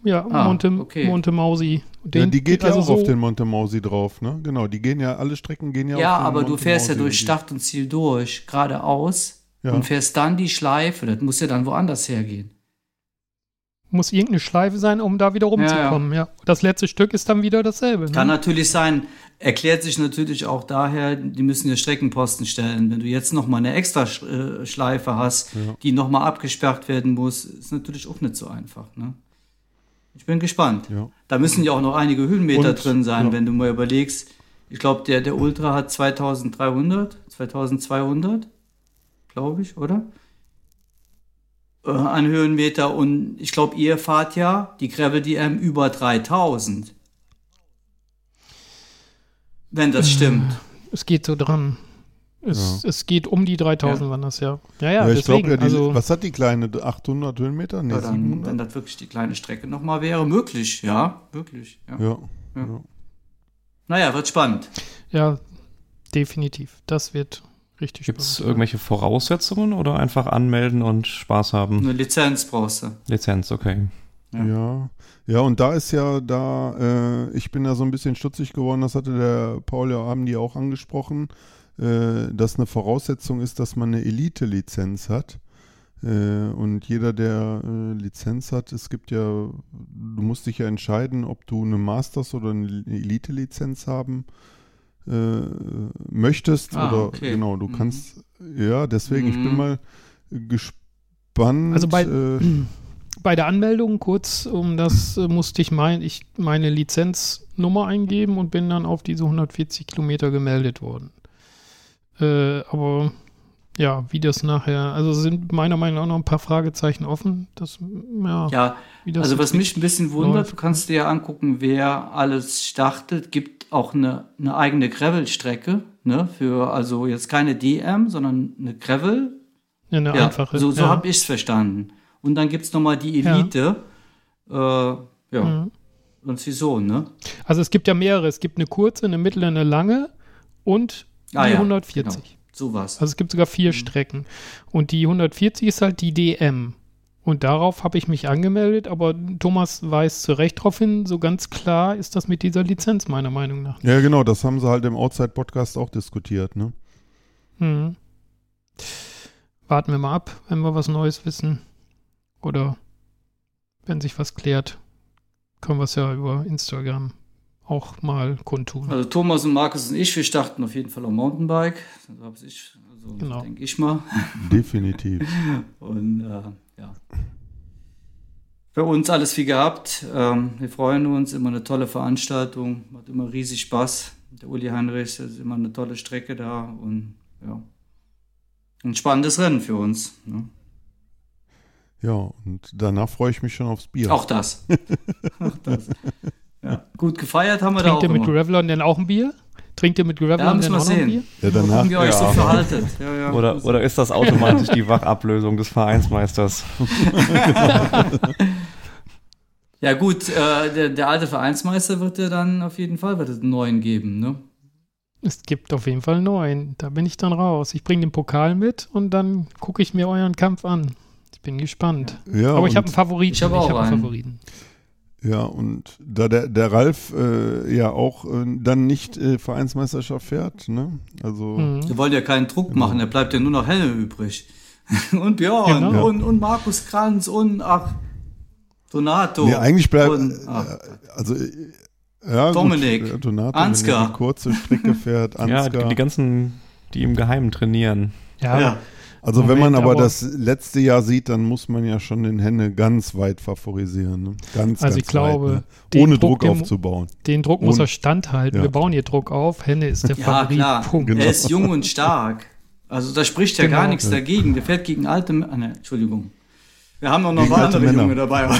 Ja, Ah, Monte, okay. Monte Mausi. ja, Den, die geht ja also auch so, auf den Monte Mausi drauf, ne? Genau, die gehen ja, alle Strecken gehen ja, ja, auf den aber du Monte fährst ja Mausi durch und die- Start und Ziel durch, geradeaus, Ja. und fährst dann die Schleife. Das muss ja dann woanders hergehen. Muss irgendeine Schleife sein, um da wieder rumzukommen. Ja, Das letzte Stück ist dann wieder dasselbe. Ne? Kann natürlich sein, erklärt sich natürlich auch daher, die müssen ja Streckenposten stellen. Wenn du jetzt noch mal eine extra äh, Schleife hast, Ja. die noch mal abgesperrt werden muss, ist natürlich auch nicht so einfach. Ne? Ich bin gespannt. Ja. Da müssen ja auch noch einige Höhenmeter Und, drin sein, ja. wenn du mal überlegst. Ich glaube, der, der Ultra hat 2300, 2200, glaube ich, oder? Äh, an Höhenmeter und ich glaube, ihr fahrt ja die Gravel DM über 3000. Wenn das stimmt. Es geht so dran. Es, es geht um die 3000 waren das ja. Ja, ja, Ja, ich deswegen. glaube, ja, die, also, was hat die kleine? 800 Höhenmeter? Nee, Ja, dann, 700? wenn das wirklich die kleine Strecke nochmal wäre, möglich, ja, wirklich. Ja. ja. Ja. ja. Naja, wird spannend. ja, definitiv. Das wird richtig Gibt es irgendwelche Voraussetzungen oder einfach anmelden und Spaß haben? Eine Lizenz brauchst du. Lizenz, okay. Ja. Ja. ja, und da ist ja da, äh, ich bin ja so ein bisschen stutzig geworden, das hatte der Paul ja, haben die auch angesprochen, äh, dass eine Voraussetzung ist, dass man eine Elite-Lizenz hat. Äh, und jeder, der äh, Lizenz hat, es gibt ja, du musst dich ja entscheiden, ob du eine Masters- oder eine Elite-Lizenz haben äh, möchtest. Ah, oder okay. genau, du Mhm. kannst, ja, deswegen, ich bin Mhm. mal gespannt. Also bei- äh, Bei der Anmeldung kurz, um das äh, musste ich, mein, ich meine Lizenznummer eingeben und bin dann auf diese 140 Kilometer gemeldet worden. Äh, aber ja, wie das nachher, also sind meiner Meinung nach noch ein paar Fragezeichen offen. Das, ja, Ja, wie das also was mich ein bisschen wundert, läuft. du kannst dir ja angucken, wer alles startet. Gibt auch eine, eine eigene Gravel-Strecke, ne? Für also jetzt keine DM, sondern eine Gravel. ja, eine Ja, einfache. so, so ja. habe ich es verstanden. Und dann gibt es nochmal die Ja. Elite. Äh, ja, Mhm. und sie so, ne? Also es gibt ja mehrere. Es gibt eine kurze, eine mittlere, eine lange und die Ah ja, 140. genau. Sowas. Also es gibt sogar vier Strecken. Und die 140 ist halt die DM. Und darauf habe ich mich angemeldet, aber Thomas weist zu Recht darauf hin, so ganz klar ist das mit dieser Lizenz meiner Meinung nach. ja, genau, das haben sie halt im Outside-Podcast auch diskutiert, ne? Mhm. Warten wir mal ab, wenn wir was Neues wissen. Oder wenn sich was klärt, können wir es ja über Instagram auch mal kundtun. Also Thomas und Markus und ich, wir starten auf jeden Fall am Mountainbike. So habe ich, also Genau. denke ich mal. Definitiv. Und äh, ja. Für uns alles viel gehabt. Ähm, wir freuen uns, immer eine tolle Veranstaltung, macht immer riesig Spaß. Der Uli Heinrich, das ist immer eine tolle Strecke da und ja. Ein spannendes Rennen für uns. Ne? Ja, und danach freue ich mich schon aufs Bier. Auch das. auch das. Ja. Gut gefeiert haben wir da Trinkt auch ihr mit immer. Gravelern denn auch ein Bier? Trinkt ihr mit Ja, Gravelern müssen wir auch noch ein sehen. Bier? Ja, danach, gucken, wie ihr euch so ja. verhaltet. Ja, ja. Oder, oder ist das automatisch die Wachablösung des Vereinsmeisters? Ja gut, äh, der, der alte Vereinsmeister wird ja dann auf jeden Fall wird einen neuen geben, ne? Es gibt auf jeden Fall neun. Da bin ich dann raus. Ich bringe den Pokal mit und dann gucke ich mir euren Kampf an. Ich bin gespannt. ja, Aber ich habe einen Favoriten. Ich habe auch hab einen einen. Favoriten. Ja, und da der, der Ralf äh, ja auch äh, dann nicht äh, Vereinsmeisterschaft fährt, ne? Also, Mhm. Wir wollen ja keinen Druck machen, da bleibt ja nur noch Helle übrig. und Björn Genau. und, und Markus Kranz und ach, Donato. nee, eigentlich bleibt, und, äh, ach, also, äh, ja, Dominik, gut, äh, Donato, Ansgar. wenn er die kurze Strecke fährt, ja, Ansgar. die, die ganzen, die im Geheimen trainieren. Ja, ja. Also wenn man Moment, aber aber- das letzte Jahr sieht, dann muss man ja schon den Henne ganz weit favorisieren, ne? Ganz, Also ganz ich glaube, weit, ne? ohne Druck, Druck, aufzubauen. den Druck muss er standhalten. ja. Wir bauen hier Druck auf. Henne ist der ja, Favorit. klar. Punkt. Genau. Er ist jung und stark. Also da spricht ja Genau. gar nichts Ja. dagegen. Der fährt gegen alte Männer. Ah, ne, Entschuldigung. Wir haben auch noch Gegen ein paar andere Männer. Junge dabei.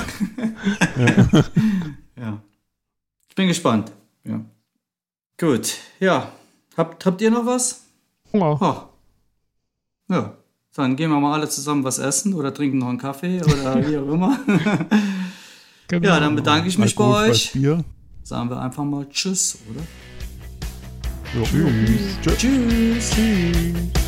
ja. Ich bin gespannt. Ja. Gut. Ja. Habt, habt ihr noch was? Hunger. Oh. Ja. Dann gehen wir mal alle zusammen was essen oder trinken noch einen Kaffee oder wie auch immer. Genau. ja, dann bedanke ich mich bei Alkoholfreies euch. Bier. Sagen wir einfach mal Tschüss, oder? Jo. Tschüss. Tschüss. Tschüss. Tschüss.